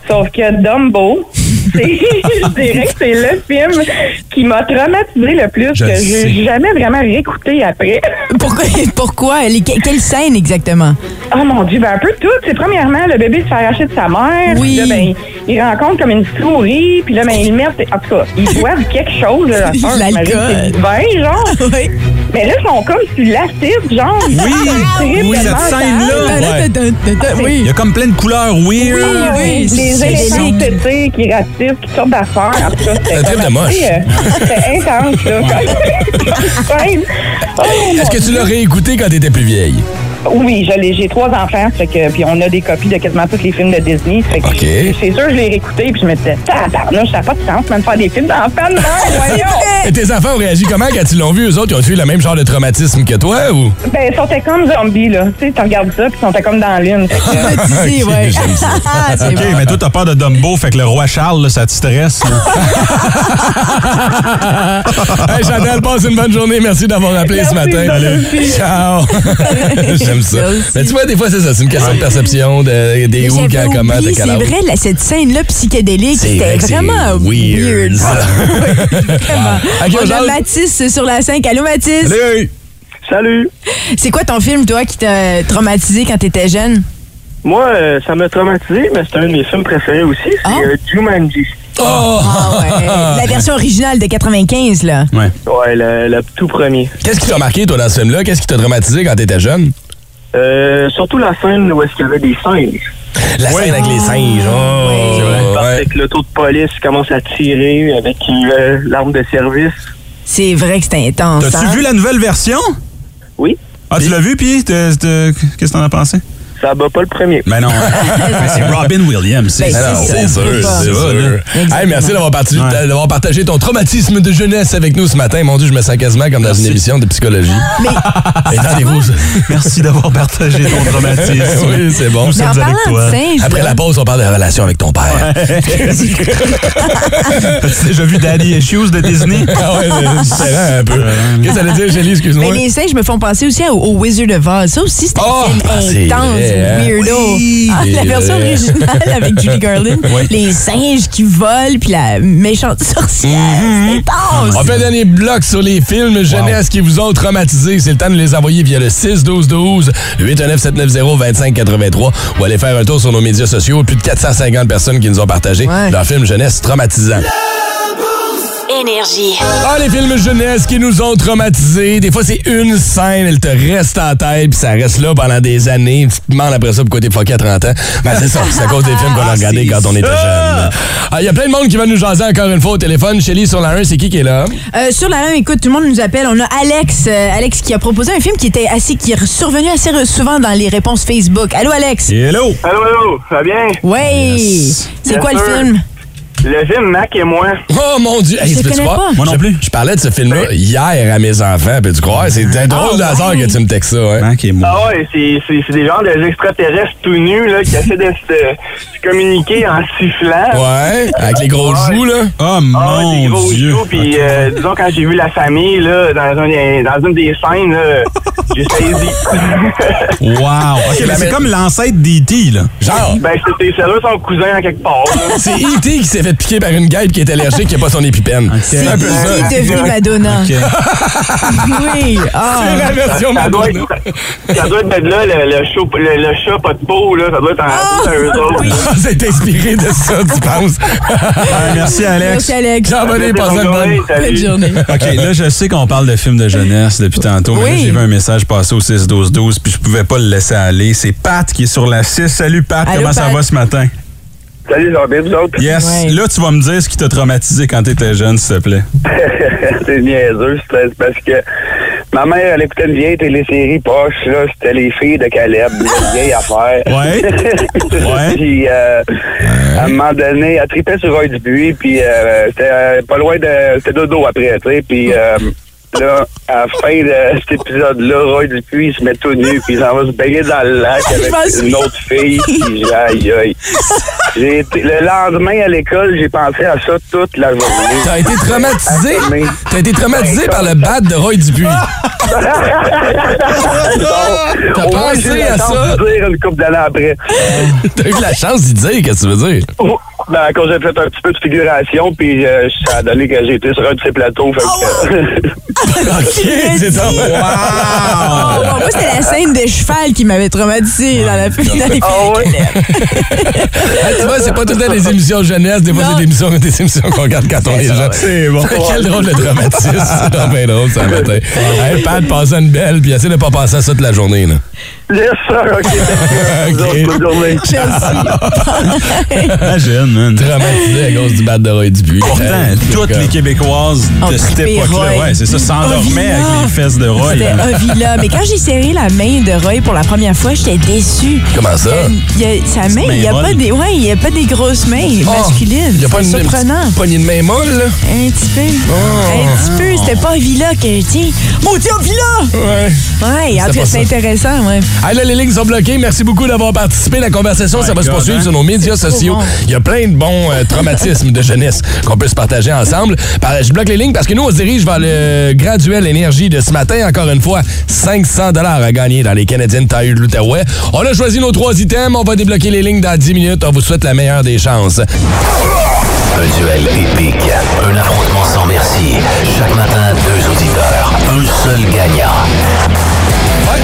Sauf que Dumbo, c'est- je dirais que c'est le film qui m'a traumatisé le plus, Je que j'ai jamais vraiment réécouté après. Pourquoi? Pourquoi? Quelle scène exactement? Oh mon Dieu, ben un peu tout. C'est premièrement, le bébé se fait arracher de sa mère. Oui. Puis là, ben, il rencontre comme une souris. Puis là, ben, le mettent... En tout cas, ils boivent quelque chose. L'alcool. c'est du vin, genre. Oui. Mais là, ils sont comme sur l'acide, genre. Oui, oui, cette scène-là. Oui. Il y a comme plein de couleurs weird. Oui, oui, les c'est chic. qui ratissent, qui sortent d'affaires. C'était Un trip de moche. euh, C'était intense, là. Ouais. Oh, Est-ce que tu l'as réécouté quand t'étais plus vieille? Oui, je l'ai- j'ai trois enfants, fait que, puis on a des copies de quasiment tous les films de Disney. Fait que OK. c'est sûr, je l'ai réécouté, puis je me disais, tabarnouche, ça n'a pas de sens, même, de faire des films d'enfants de même, voyons! Et tes enfants ont réagi comment quand ils l'ont vu? Eux autres, ils ont eu le même genre de traumatisme que toi ou? Ben, ils sont comme zombies, là. Tu sais, tu regardes ça, puis ils sont comme dans l'une. Ouais. Ah, OK, mais toi, t'as peur de Dumbo, fait que le roi Charles, là, ça te stresse. là. hey Chantal, passe une bonne journée. Merci d'avoir appelé ce matin. Ciao. J'aime ça. Mais tu vois, des fois, c'est ça. C'est une question de perception, de, des où, quand, comment, de C'est vrai, là, cette scène-là psychédélique, C'est c'était vraiment weird. weird. vraiment. Ok, on On a jase. Mathis sur la 5. Allô, Mathis? Salut. Salut. C'est quoi ton film, toi, qui t'a traumatisé quand t'étais jeune? Moi, euh, ça m'a traumatisé, mais c'est un de mes films préférés aussi. C'est Ah. euh, Jumanji. Oh! Ah ouais. La version originale de 95, là. Ouais. Ouais, le, le tout premier. Qu'est-ce qui t'a marqué, toi, dans ce film-là? Qu'est-ce qui t'a traumatisé quand t'étais jeune? Euh, surtout la scène où est-ce qu'il y avait des singes. La scène avec les singes. Oh, Ouais. Parce que l'auto de police commence à tirer avec euh, l'arme de service. C'est vrai que c'était intense. T'as-tu hein? vu la nouvelle version? Oui, Ah, tu l'as vu, puis qu'est-ce que t'en as pensé? Ça bat pas le premier. Ben non. Mais c'est Robin Williams. C'est Ben, c'est sûr, c'est sûr. Hey, merci d'avoir Ouais. partagé ton traumatisme de jeunesse avec nous ce matin. Mon Dieu, je me sens quasiment comme dans une émission de psychologie. Mais. Merci d'avoir partagé ton traumatisme. oui, c'est bon. Nous mais sommes avec toi. Après là, la pause, on parle de relations avec ton père. T'as déjà vu Daddy Issues de Disney? ah ouais, c'est un peu. Qu'est-ce que ça veut dire, Chélie? Excuse-moi. mais les singes me font penser aussi au, au Wizard of Oz. Ça aussi, c'était Oh, un film c'est intense? Weirdo. Oui, Ah, la version vrai. originale avec Julie Garland. Les singes qui volent, puis la méchante sorcière. C'est intense. On fait un dernier bloc sur les films jeunesse qui vous ont traumatisé. C'est le temps de les envoyer via le 6-12-12, 819-790-2583 ou aller faire un tour sur nos médias sociaux. Plus de 450 personnes qui nous ont partagé Ouais. leurs films jeunesse traumatisants. Énergie. Ah, les films jeunesse qui nous ont traumatisés. Des fois, c'est une scène, elle te reste en tête, puis ça reste là pendant des années. Tu te demandes après ça pourquoi t'es fucké à 30 ans. Ben, c'est ça, c'est à cause des films qu'on a regardés quand on était jeune. Ah, Il y a plein de monde qui va nous jaser encore une fois au téléphone. Shelly sur la 1, c'est qui qui est là? Euh, sur la 1, écoute, tout le monde nous appelle. On a Alex, euh, Alex qui a proposé un film qui était assez, qui est survenu assez souvent dans les réponses Facebook. Allô, Alex? Hello! Allô, allô, ça va bien? Yes. C'est Yes, quoi le film? Le film Mac et moi. Oh mon Dieu! Connais croire? pas. Moi non plus. Je, parlais de ce film-là hier à mes enfants, puis tu crois? C'est un drôle de hasard que tu me textes ça, hein? Mac et moi. Ah ouais, c'est, c'est, c'est des gens des extraterrestres tout nus là, qui essaient de se, se communiquer en sifflant. Ouais, avec les gros Ouais. joues, là. Oh Ah, mon gros Dieu! joues, puis euh, disons quand j'ai vu la famille là, dans, un dans une des scènes, j'ai saisi. Wow! Ok, la mais c'est comme l'ancêtre d'E.T., là. Genre, ben c'était sérieux son cousin en quelque part. c'est E.T. qui s'est fait piquer par une guêpe qui est allergique, qui n'a pas son épipène. C'est un peu ça. Qui est devenu Madonna? Oui. Ah. C'est la version Ça doit, Madonna. être, ça doit être de là, le, le, le, le chat pas de peau, là, ça doit être en Ah, eux autres. oui. Ah, C'est inspiré de ça, tu penses? Ouais, merci, Alex. Merci, Alex. Jean Bonnet, passe une bonne. Bonne journée. OK, là, je sais qu'on parle de films de jeunesse depuis tantôt, mais Oui. j'ai vu un message passer au 6-12-12, puis je pouvais pas le laisser aller. C'est Pat qui est sur la 6. Salut, Pat. Allô, Comment ça va ce matin? Salut, bien, vous autres? Yes. Ouais. Là, tu vas me dire ce qui t'a traumatisé quand t'étais jeune, s'il te plaît. c'est niaiseux, c'est parce que ma mère, elle écoutait une vieille télésérie poche, là, c'était les filles de Caleb, une vieille affaire. Ouais. Ouais. puis, euh, à un moment donné, elle tripait sur Roy Dupuis, puis euh, c'était euh, pas loin de... C'était dodo après, tu sais, puis... Là, à la fin de cet épisode-là, Roy Dupuis il se met tout nu, puis il s'en va se baigner dans le lac avec une autre fille, puis aïe aïe. J'ai été- Le lendemain à l'école, j'ai pensé à ça toute la journée. T'as été traumatisé? T'as été traumatisé par le bat de Roy Dupuis. T'as pensé à ça? dire une couple d'années après. T'as eu la chance d'y dire, qu'est-ce que tu veux dire? Ben, quand j'ai fait un petit peu de figuration, puis euh, ça a donné que j'ai été sur un de ces plateaux. Fait que, OK, c'est ça. Ah, bon, moi, c'était la scène de cheval qui m'avait traumatisé dans la les Ah ouais? Hey, tu vois, c'est pas tout le temps des émissions jeunesse, des fois, c'est des émissions, des émissions qu'on regarde quand on est jeune. C'est bon. Quel drôle de traumatisme. C'est drôle, ça, matin. Hey, Pat, passe une belle, puis essaie de pas penser à ça toute la journée, là. Yes, sir, OK. OK. Bonne journée. Merci. Imagine. man. Traumatisé à cause du bat de Roy Dupuis. Pourtant, toutes les Québécoises de cette époque-là, Roy. ouais, c'est ça, s'endormaient avec les fesses de Roy. C'était. Ovila. Mais quand j'ai serré la main de Roy pour la première fois, j'étais déçue. Comment ça? Il y a- sa main, il n'y a, pas des, ouais, il y a pas des grosses mains masculines. Il n'y a pas une, surprenant. poignée de main molle, là? Un petit peu. Oh. Un petit peu. C'était pas Ovila que, tiens, mon Dieu, Ovila! Ouais. Ouais, en tout cas, c'est intéressant, ouais. Ah là, les lignes sont bloquées. Merci beaucoup d'avoir participé. La conversation, ça va se poursuivre hein? sur nos médias sociaux. bon. Il y a plein de bons euh, traumatismes de jeunesse qu'on peut se partager ensemble. Je bloque les lignes parce que nous, on se dirige vers le graduel énergie de ce matin. Encore une fois, 500 à gagner dans les Canadian Tire de l'Outaouais. On a choisi nos trois items. On va débloquer les lignes dans 10 minutes. On vous souhaite la meilleure des chances. Un duel épique, un affrontement sans merci. Chaque matin, deux auditeurs, un seul gagnant.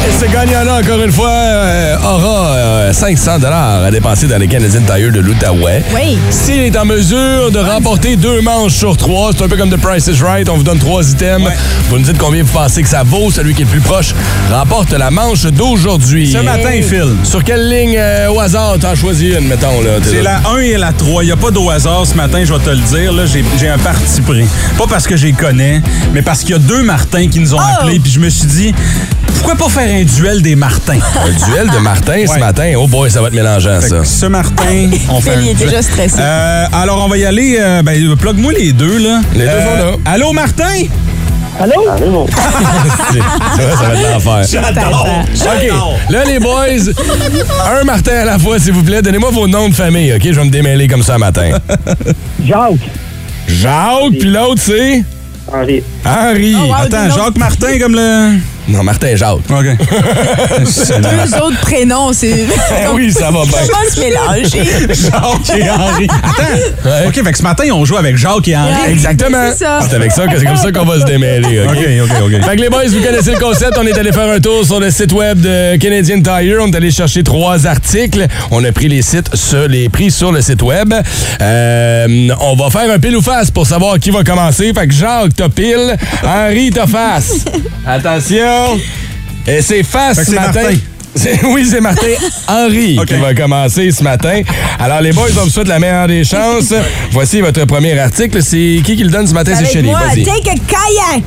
Et ce gagnant-là, encore une fois, euh, aura euh, 500 à dépenser dans les Canadian Tire de l'Outaouais. Oui. S'il est en mesure de remporter deux manches sur trois, c'est un peu comme The Price is Right, on vous donne trois items. Vous nous dites combien vous pensez que ça vaut. Celui qui est le plus proche remporte la manche d'aujourd'hui. Ce matin, Phil. Sur quelle ligne euh, au hasard t'en choisis une, mettons? là? C'est la 1 et la 3. Il n'y a pas d'au hasard ce matin, je vais te le dire. Là, j'ai, un parti pris. Pas parce que je les connais, mais parce qu'il y a deux Martins qui nous ont Oh! appelés. Puis je me suis dit, pourquoi pas faire un duel des Martins? Un duel de Martin ce matin? Oh boy, ça va être mélangeant, Fait ça. ce Martin, on fait il est déjà stressé. Euh, alors, on va y aller. Euh, ben, plug-moi les deux, là. Les deux Euh, sont là. Allô, Martin? Allô? C'est- ça va, ça va être l'enfer. J'adore! OK. Là, les boys, un Martin à la fois, s'il vous plaît. Donnez-moi vos noms de famille, OK? Je vais me démêler comme ça un matin. Jacques. Jacques, puis l'autre, c'est? Henri. Henri. Oh, wow. Attends. Jacques Martin comme le... Non, Martin et Jacques. OK. Deux autres prénoms, c'est. oui, ça va bien. Comment se mélanger? Jacques et Henri. Attends. Ouais. OK, fait que ce matin, on joue avec Jacques et Henri. Exactement. C'est ça. C'est avec ça que c'est comme ça qu'on va se démêler, OK? OK, OK, OK. Fait que les boys, vous connaissez le concept. On est allé faire un tour sur le site web de Canadian Tire. On est allé chercher trois articles. On a pris les sites sur les prix sur le site web. Euh, on va faire un pile ou face pour savoir qui va commencer. Fait que Jacques, t'as pile. Henri, t'as face. Attention. Et c'est face ce matin. Martin. Oui, c'est Martin Henry qui va commencer ce matin. Alors, les boys, on vous souhaite la meilleure des chances. Voici votre premier article. C'est qui qui le donne ce matin? C'est moi, Vas-y. take a kayak.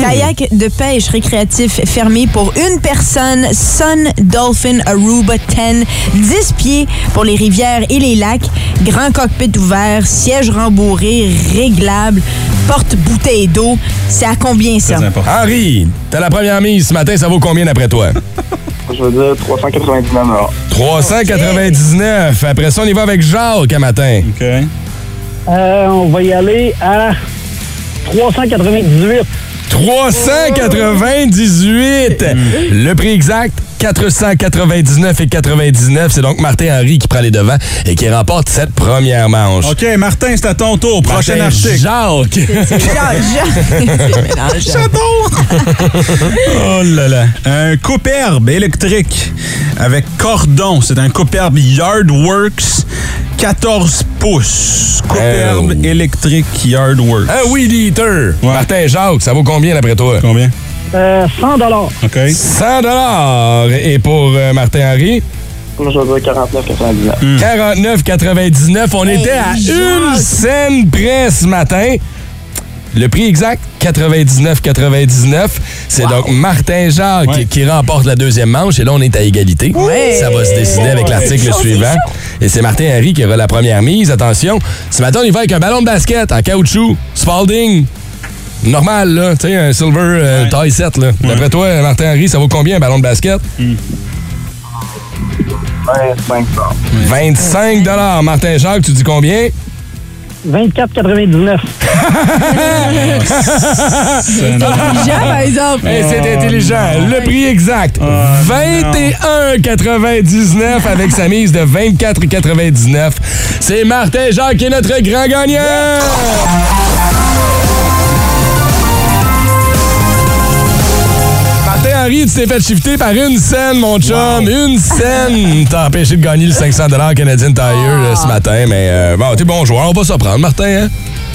Kayak de pêche récréatif fermé pour une personne. Sun Dolphin Aruba 10. 10 pieds pour les rivières et les lacs. Grand cockpit ouvert. Siège rembourré. Réglable. Porte bouteille d'eau. C'est à combien ça? Très important. Henri, t'as la première mise ce matin. Ça vaut combien d'après toi? Je veux dire 399 399. Après ça, on y va avec Jacques un matin. OK. Euh, on va y aller à 398. 398. Le prix exact, 499 et 99. C'est donc Martin Henry qui prend les devants et qui remporte cette première manche. OK, Martin, c'est à ton tour. Prochain Martin article. Jacques. C'est Jacques. C'est mélangeant. Oh là là. Un coupe-herbe électrique avec cordon. C'est un coupe-herbe Yardworks 14 pouces. Coupe-herbe Oh. électrique Yardworks. Un weed eater. Ouais. Martin Jacques, ça vaut combien d'après toi? Combien? Euh, 100 dollars. OK. 100 Et pour euh, Martin Henry? Moi, je dire 49,99. 49,99. On était à Jacques. une scène près ce matin. Le prix exact, 99,99. C'est donc Martin Jacques Ouais. qui remporte la deuxième manche. Et là, on est à égalité. Ouais. Ça va se décider avec l'article suivant. Et c'est Martin Henry qui aura la première mise. Attention, ce matin, on y va avec un ballon de basket en caoutchouc, Spalding. Normal, là. Tu sais, un silver euh, Ouais. taille 7, là. D'après toi, Martin Henry, ça vaut combien un ballon de basket? 25 25 Martin Jacques, tu dis combien? 24,99. C'est intelligent, par exemple. Hey, c'est intelligent. Le prix exact, 21,99 avec sa mise de 24,99. C'est Martin Jacques qui est notre grand gagnant. Tu t'es fait shifter par une scène, mon chum. Une scène. T'as empêché de gagner le 500 Canadian Tire euh, ce matin, mais euh, bon, t'es bon joueur. On va s'en prendre, Martin. Hein?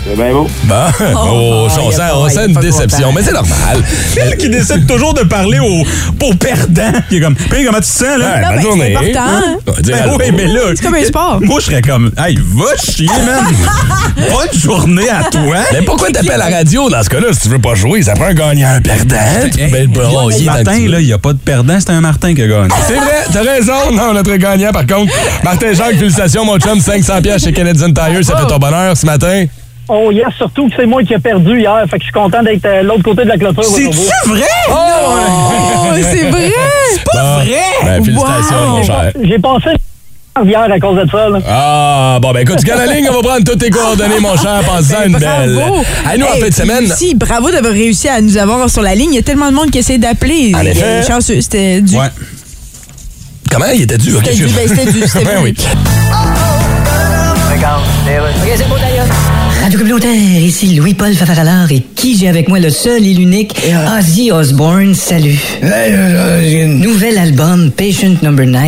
C'est bien beau. Bon, oh, on il sent, a on pas- sent il est une déception, content. mais c'est normal. Elle qui décide toujours de parler aux, aux perdants. Qui est comme, Puis, comment tu te sens, là? Bonne ben, c'est journée. important, hein? Dire Ben allô. oui, mais là. C'est comme un sport. Moi, je serais comme, hey, va chier, man. Bonne journée à toi. Mais pourquoi t'appelles la radio dans ce cas-là si tu veux pas jouer? Ça prend un gagnant, un perdant. Tant que tu Martin, là, il n'y a pas de perdant, c'est un Martin qui a gagné. C'est vrai, t'as raison. Non, notre gagnant, par contre. Martin Jacques, félicitations, mon chum. 500 pièces chez Canadian Tire. Ça fait ton bonheur ce matin. Oh yes, surtout que c'est moi qui ai perdu hier, fait que je suis content d'être euh, l'autre côté de la clôture. C'est-tu vrai? Oh, c'est vrai! Pas vrai? Ben, félicitations, Wow. mon cher. J'ai passé hier à cause de ça. Là. Ah, bon, ben écoute, tu la ligne, on va prendre toutes tes coordonnées, mon cher. Passe-en une belle. Bravo! Hey, nous, en Hey, fin de semaine. Aussi, bravo d'avoir réussi à nous avoir sur la ligne. Il y a tellement de monde qui essaie d'appeler. En effet. C'était du. Ouais. Comment? Il était dur. C'était du. Ben, c'était du. C'était Ben oui. Radio communautaire, ici Louis-Paul Fafaralard et qui j'ai avec moi le seul et l'unique Ozzy Osbourne. Salut. Nouvel album Patient Number 9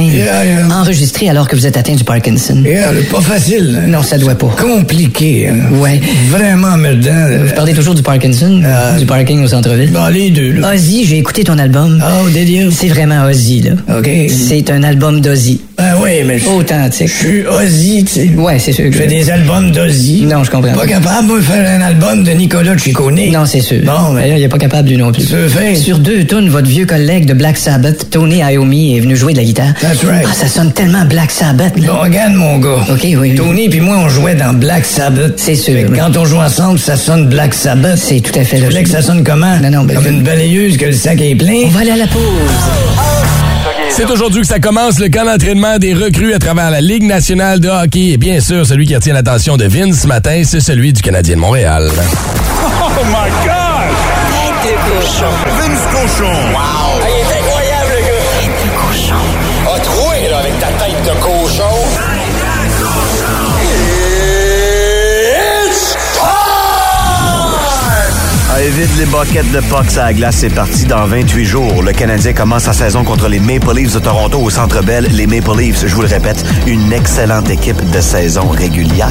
enregistré alors que vous êtes atteint du Parkinson. pas facile. Non, ça doit pas. Compliqué. hein. Ouais. Vraiment merdant. Vous parlez toujours du Parkinson, du parking au centre-ville? Bon, les deux, là. Ozzy, j'ai écouté ton album. Oh, délire. C'est vraiment Ozzy, là. OK. C'est un album d'Ozzy. Ben oui, mais je Authentique. je suis Ozzy, tu sais. Ouais, c'est sûr. Je fais des albums d'Ozzy. Non, je comprends. Pas capable, moi, de faire un album de Nicolas Ciccone. Non, c'est sûr. Bon, mais mais là, il est pas capable lui non plus. veux faire? Sur deux tunes, votre vieux collègue de Black Sabbath, Tony Iommi, est venu jouer de la guitare. That's right. Ah, ça sonne tellement Black Sabbath, là. Bon, regarde, mon gars. OK, oui, oui. Tony puis moi, on jouait dans Black Sabbath. C'est sûr. Fait mais- Quand on joue ensemble, ça sonne Black Sabbath. C'est tout à fait logique. que ça sonne comment? Non, non, ben- Comme une balayeuse que le sac est plein? On va aller à la pause. C'est aujourd'hui que ça commence le camp d'entraînement des recrues à travers la Ligue nationale de hockey. Et bien sûr, celui qui retient l'attention de Vince ce matin, c'est celui du Canadien de Montréal. Oh my God! Vince Cochon. Wow! Évite les boquettes de pucks à la glace, c'est parti dans 28 jours. Le Canadien commence sa saison contre les Maple Leafs de Toronto au Centre Bell. Les Maple Leafs, je vous le répète, une excellente équipe de saison régulière.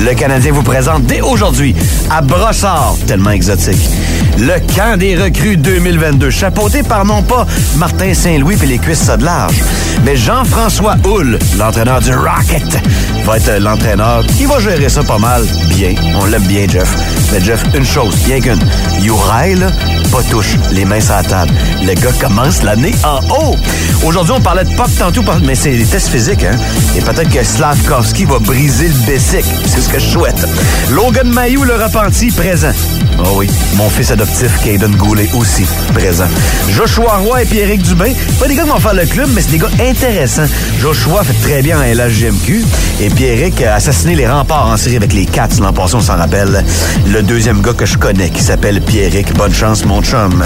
Le Canadien vous présente dès aujourd'hui à Brossard, tellement exotique, le camp des recrues 2022, chapeauté par non pas Martin Saint-Louis et les cuisses ça de large, mais Jean-François Houle, l'entraîneur du Rocket, va être l'entraîneur qui va gérer ça pas mal bien. On l'aime bien, Jeff. Mais Jeff, une chose, bien qu'une. Uri, là, pas touche, les mains sur la table. Le gars commence l'année en haut. Aujourd'hui, on parlait de pop tantôt, mais c'est des tests physiques, hein. Et peut-être que Slavkovski va briser le Bessic. C'est ce que je souhaite. Logan Mayou, le repenti, présent. Oh oui, mon fils adoptif, Caden Goulet, aussi présent. Joshua Roy et Pierrick Dubin, pas des gars qui vont faire le club, mais c'est des gars intéressants. Joshua fait très bien en LHGMQ et Pierrick a assassiné les remparts en série avec les Cats l'an passé, on s'en rappelle. Le deuxième gars que je connais qui s'appelle Pierrick, bonne chance mon chum.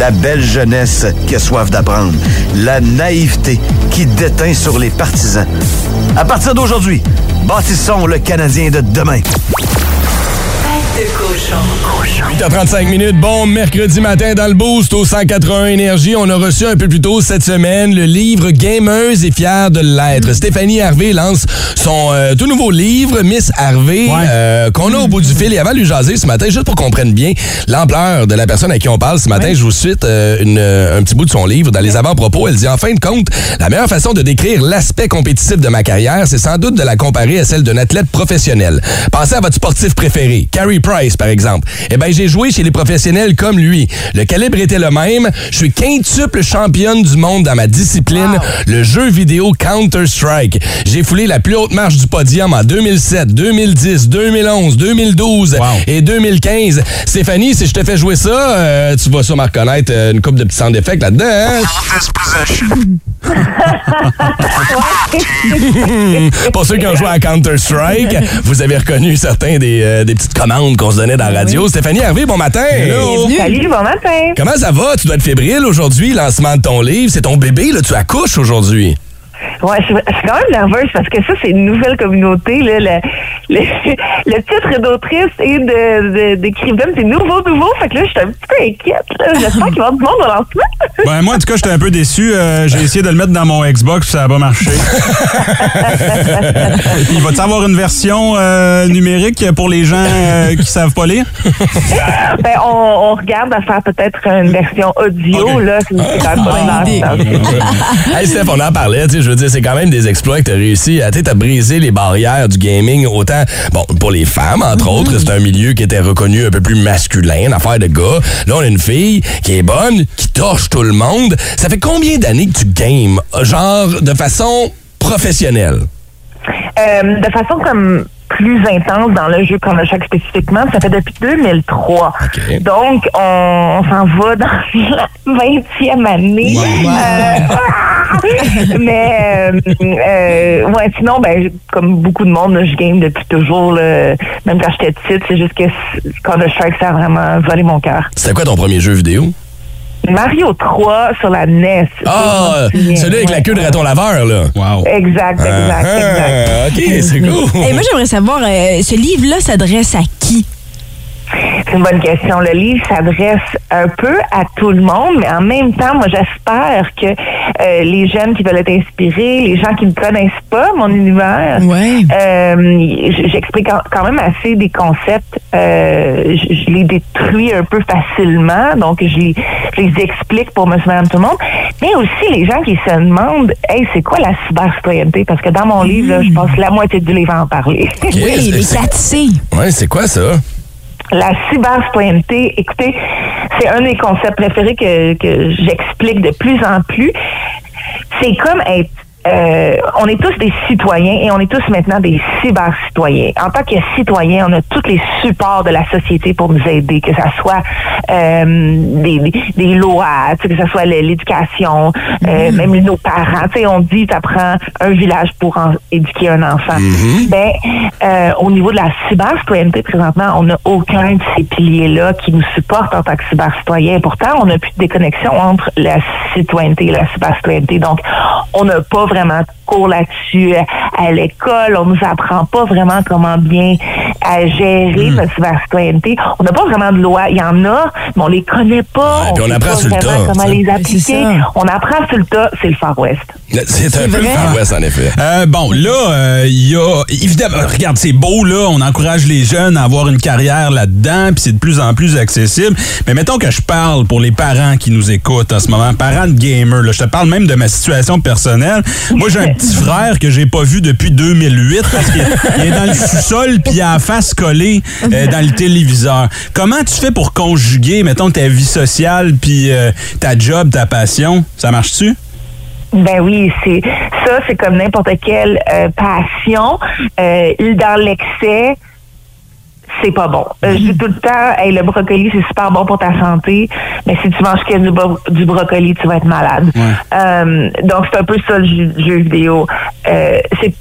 La belle jeunesse qui a soif d'apprendre. La naïveté qui déteint sur les partisans. À partir d'aujourd'hui, bâtissons le Canadien de demain. 8h35 minutes, bon mercredi matin dans le boost au 181 Énergie. On a reçu un peu plus tôt cette semaine le livre Gameuse et fière de l'être. Stéphanie Harvey lance son euh, tout nouveau livre, Miss Harvey, euh, qu'on a au bout du fil. Et avant de lui jaser ce matin, juste pour qu'on comprenne bien l'ampleur de la personne à qui on parle ce matin, je vous cite euh, une, un petit bout de son livre. Dans les avant-propos, elle dit En fin de compte, la meilleure façon de décrire l'aspect compétitif de ma carrière, c'est sans doute de la comparer à celle d'un athlète professionnel. Pensez à votre sportif préféré, Carey Price, par exemple. Eh bien, j'ai joué chez les professionnels comme lui. Le calibre était le même. Je suis quintuple championne du monde dans ma discipline, le jeu vidéo Counter-Strike. J'ai foulé la plus haute marche du podium en 2007, 2010, 2011, 2012 et 2015. Stéphanie, si je te fais jouer ça, euh, tu vas sûrement reconnaître euh, une coupe de petits sound d'effect là-dedans. hein? Pour ceux qui ont joué à Counter-Strike, vous avez reconnu certains des, euh, des petites commandes qu'on se donnait dans la radio. Stéphanie Harvey, bon matin. Salut, bon matin. Comment ça va? Tu dois être fébrile aujourd'hui, lancement de ton livre. C'est ton bébé, là, tu accouches aujourd'hui. Ouais, je, suis- je suis quand même nerveuse parce que ça, c'est une nouvelle communauté. Là, le- le, le titre d'autrice et de, d'écrivaine, c'est nouveau, nouveau. Fait que là, je suis un petit peu inquiète. J'espère qu'il va y avoir du monde au lancement. Ben, moi, en tout cas, j'étais un peu déçu. Euh, J'ai essayé de le mettre dans mon Xbox, ça n'a pas marché. Il va-tu avoir une version euh, numérique pour les gens euh, qui savent pas lire? ben, on, on regarde à faire peut-être une version audio, là. C'est quand même pas une heure. hey Steph, on en parlait, tu sais, je veux dire, c'est quand même des exploits que tu as réussi à, t'as brisé les barrières du gaming, autant, bon, pour les femmes, entre autres, c'est un milieu qui était reconnu un peu plus masculin, une affaire de gars. Là, on a une fille qui est bonne, qui torche tout le monde. Ça fait combien d'années que tu games, genre, de façon professionnelle? Euh, de façon comme plus intense dans le jeu chaque spécifiquement, ça fait depuis 2003. Donc, on, on s'en va dans la 20e année. Euh, mais, euh, euh, ouais, sinon, ben, comme beaucoup de monde, là, je game depuis toujours. là. même quand j'étais petite, c'est juste que Counter-Strike, ça a vraiment volé mon cœur. C'était quoi ton premier jeu vidéo? Mario 3 sur la NES. Ah, souviens, celui avec la queue de raton laveur, là. Wow. Exact, exact, exact. Ah, OK, c'est cool. Et moi, j'aimerais savoir, euh, ce livre-là s'adresse à qui? C'est une bonne question. Le livre s'adresse un peu à tout le monde, mais en même temps, moi, j'espère que euh, les jeunes qui veulent être inspirés, les gens qui ne connaissent pas mon univers, euh, j'explique quand- même assez des concepts. Euh, je, je les détruis un peu facilement, donc je les, je les explique pour monsieur, madame, tout le monde. Mais aussi les gens qui se demandent, hey, c'est quoi la cybercitoyenneté? Parce que dans mon livre, là, je passe la moitié du livre à en parler. Oui, les 4C. Ouais, c'est quoi ça? La cybercitoyenneté, écoutez, c'est un des concepts préférés que, que j'explique de plus en plus. C'est comme être euh, on est tous des citoyens et on est tous maintenant des cyber-citoyens. En tant que citoyens, on a tous les supports de la société pour nous aider, que ça soit euh, des, des, lois, que ça soit l'éducation, euh, même nos parents. Tu sais, on dit, t'apprends un village pour en- éduquer un enfant. Ben, euh, au niveau de la cyber-citoyenneté, présentement, on n'a aucun de ces piliers-là qui nous supportent en tant que cyber-citoyens. Pourtant, on n'a plus de déconnexion entre la citoyenneté et la cyber-citoyenneté. Donc, on n'a pas vraiment de cours là-dessus à, à l'école. On nous apprend pas vraiment comment bien à gérer la cyber-citoyenneté. On n'a pas vraiment de loi. Il y en a, mais on les connaît pas. puis on sait apprend pas sur le tas, comment les C'est appliquer. On apprend sur le tas. C'est le Far West. C'est un peu le Far West, en effet. Euh, bon, là, euh, il y a. Évidemment, regarde, c'est beau, là. On encourage les jeunes à avoir une carrière là-dedans, puis c'est de plus en plus accessible. Mais mettons que je parle pour les parents qui nous écoutent en ce moment, parents de gamers, là. Je te parle même de ma situation personnelle. Moi, j'ai un petit frère que j'ai pas vu depuis 2008 parce qu'il il est dans le sous-sol, puis il a la face collée euh, dans le téléviseur. Comment tu fais pour conjuguer, mettons, ta vie sociale, puis euh, ta job, ta passion? Ça marche-tu? Ben oui, c'est ça, c'est comme n'importe quelle euh, passion. Euh, dans l'excès, c'est pas bon. Euh, je dis tout le temps, hey, le brocoli, c'est super bon pour ta santé, mais si tu manges que du, bro- du brocoli, tu vas être malade. Euh, donc, c'est un peu ça le jeu, jeu vidéo. Euh, c'est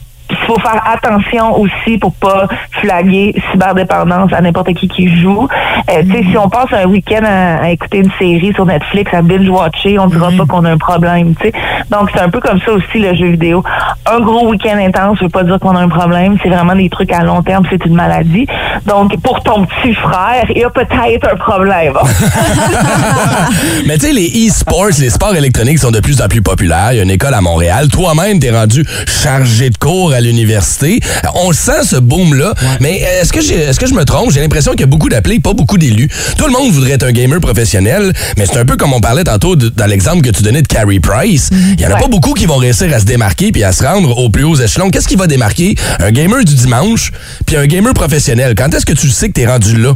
faut faire attention aussi pour pas flaguer cyberdépendance à n'importe qui qui joue. Euh, tu sais, si on passe un week-end à, à écouter une série sur Netflix, à binge-watcher, on dira pas qu'on a un problème, tu sais. Donc, c'est un peu comme ça aussi, le jeu vidéo. Un gros week-end intense veut pas dire qu'on a un problème. C'est vraiment des trucs à long terme, c'est une maladie. Donc, pour ton petit frère, il y a peut-être un problème. Mais tu sais, les e-sports, les sports électroniques sont de plus en plus populaires. Il y a une école à Montréal. Toi-même, t'es rendu chargé de cours à l'université. On sent ce boom-là. Mais euh, est-ce que, est-ce que je me trompe? J'ai l'impression qu'il y a beaucoup d'appelés, pas beaucoup d'élus. Tout le monde voudrait être un gamer professionnel, mais c'est un peu comme on parlait tantôt de- dans l'exemple que tu donnais de Carrie Price. Il y en a pas beaucoup qui vont réussir à se démarquer puis à se rendre aux plus hauts échelons. Qu'est-ce qui va démarquer? Un gamer du dimanche puis un gamer professionnel? Quand est-ce que tu sais que t'es rendu là?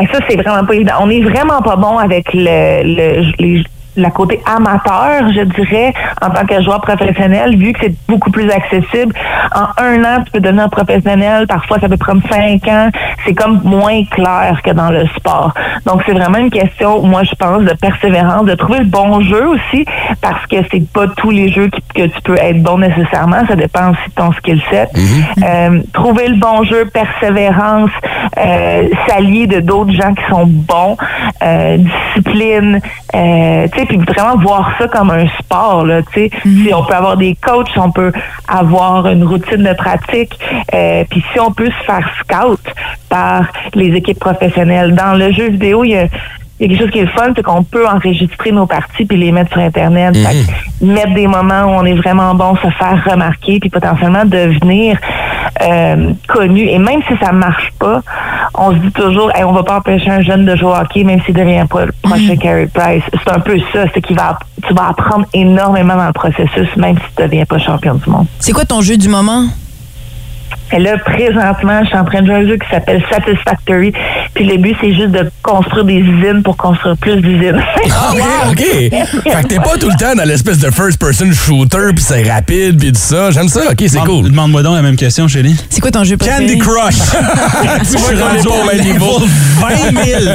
Et ça, c'est vraiment pas évident. On est vraiment pas bon avec le, le, les- la côté amateur, je dirais, en tant que joueur professionnel, vu que c'est beaucoup plus accessible. En un an, tu peux devenir professionnel. Parfois, ça peut prendre cinq ans. C'est comme moins clair que dans le sport. Donc, c'est vraiment une question, moi, je pense, de persévérance, de trouver le bon jeu aussi, parce que c'est pas tous les jeux qui- que tu peux être bon nécessairement. Ça dépend aussi de ton skill set. Euh, trouver le bon jeu, persévérance, euh, s'allier de d'autres gens qui sont bons, euh, discipline. Euh, tu sais, sais, puis vraiment voir ça comme un sport, là, tu sais. Si on peut avoir des coachs, on peut avoir une routine de pratique, euh, puis si on peut se faire scout par les équipes professionnelles. Dans le jeu vidéo, il y a il y a quelque chose qui est le fun, c'est qu'on peut enregistrer nos parties puis les mettre sur Internet. Fait que mettre des moments où on est vraiment bon, se faire remarquer, puis potentiellement devenir euh, connu. Et même si ça marche pas, on se dit toujours, hey, on va pas empêcher un jeune de jouer au hockey, même s'il devient pas le prochain Carey Price. C'est un peu ça, c'est qu'il va, tu vas apprendre énormément dans le processus, même si tu deviens pas champion du monde. C'est quoi ton jeu du moment? Et là, présentement, je suis en train de jouer un jeu qui s'appelle Satisfactory. Puis le but, c'est juste de construire des usines pour construire plus d'usines. Ah, OK, OK. Fait que t'es pas tout le temps dans l'espèce de first-person shooter, puis c'est rapide, puis tout ça. J'aime ça. OK, c'est cool. Demande-moi donc la même question, Chélie. C'est quoi ton jeu préféré? Candy Crush. Tu vois qu'on est pas au même niveau. 20 000.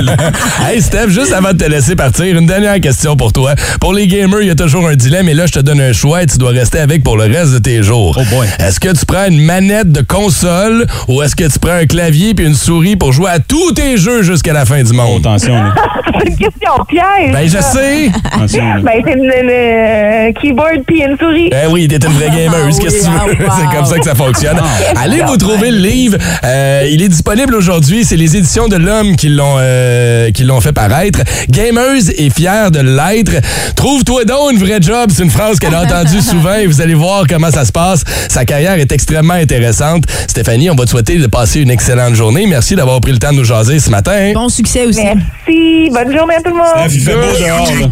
Hey Steph, juste avant de te laisser partir, une dernière question pour toi. Pour les gamers, il y a toujours un dilemme, et là, je te donne un choix et tu dois rester avec pour le reste de tes jours. Oh boy. Est-ce que tu prends une manette de console ou est-ce que tu prends un clavier puis une souris pour jouer à tous tes jeux jusqu'à la fin du monde? Attention, là. c'est une question piège. Ben, je sais. Attention, là. Ben, c'est une, une, euh, keyboard puis une souris. Ben oui, t'es une vraie gameuse, qu'est-ce que tu veux? wow. C'est comme ça que ça fonctionne. Allez vous trouver le livre. Euh, il est disponible aujourd'hui. C'est les éditions de l'Homme qui l'ont euh, qui l'ont fait paraître. Gameuse est fière de l'être. Trouve-toi donc une vraie job. C'est une phrase qu'elle a entendue souvent et vous allez voir comment ça se passe. Sa carrière est extrêmement intéressante. Stéphanie, on va te souhaiter de passer une excellente journée. Merci d'avoir pris le temps de nous jaser ce matin. Bon succès aussi. Merci. Bonne journée à tout le monde. Il fait beau dehors, là.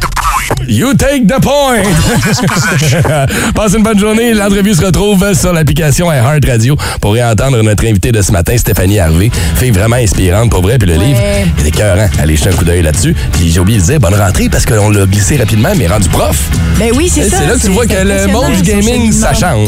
You take the point! Passe une bonne journée. L'entrevue se retrouve sur l'application Heart Radio pour réentendre notre invité de ce matin, Stéphanie Harvey. Fille vraiment inspirante pour vrai. Puis le livre, il est écœurant. Allez jeter un coup d'œil là-dessus. Puis j'ai oublié de dire bonne rentrée parce qu'on l'a glissé rapidement, mais rendu prof. Ben oui, c'est Et ça. C'est là que tu vois que le monde du gaming, ça change.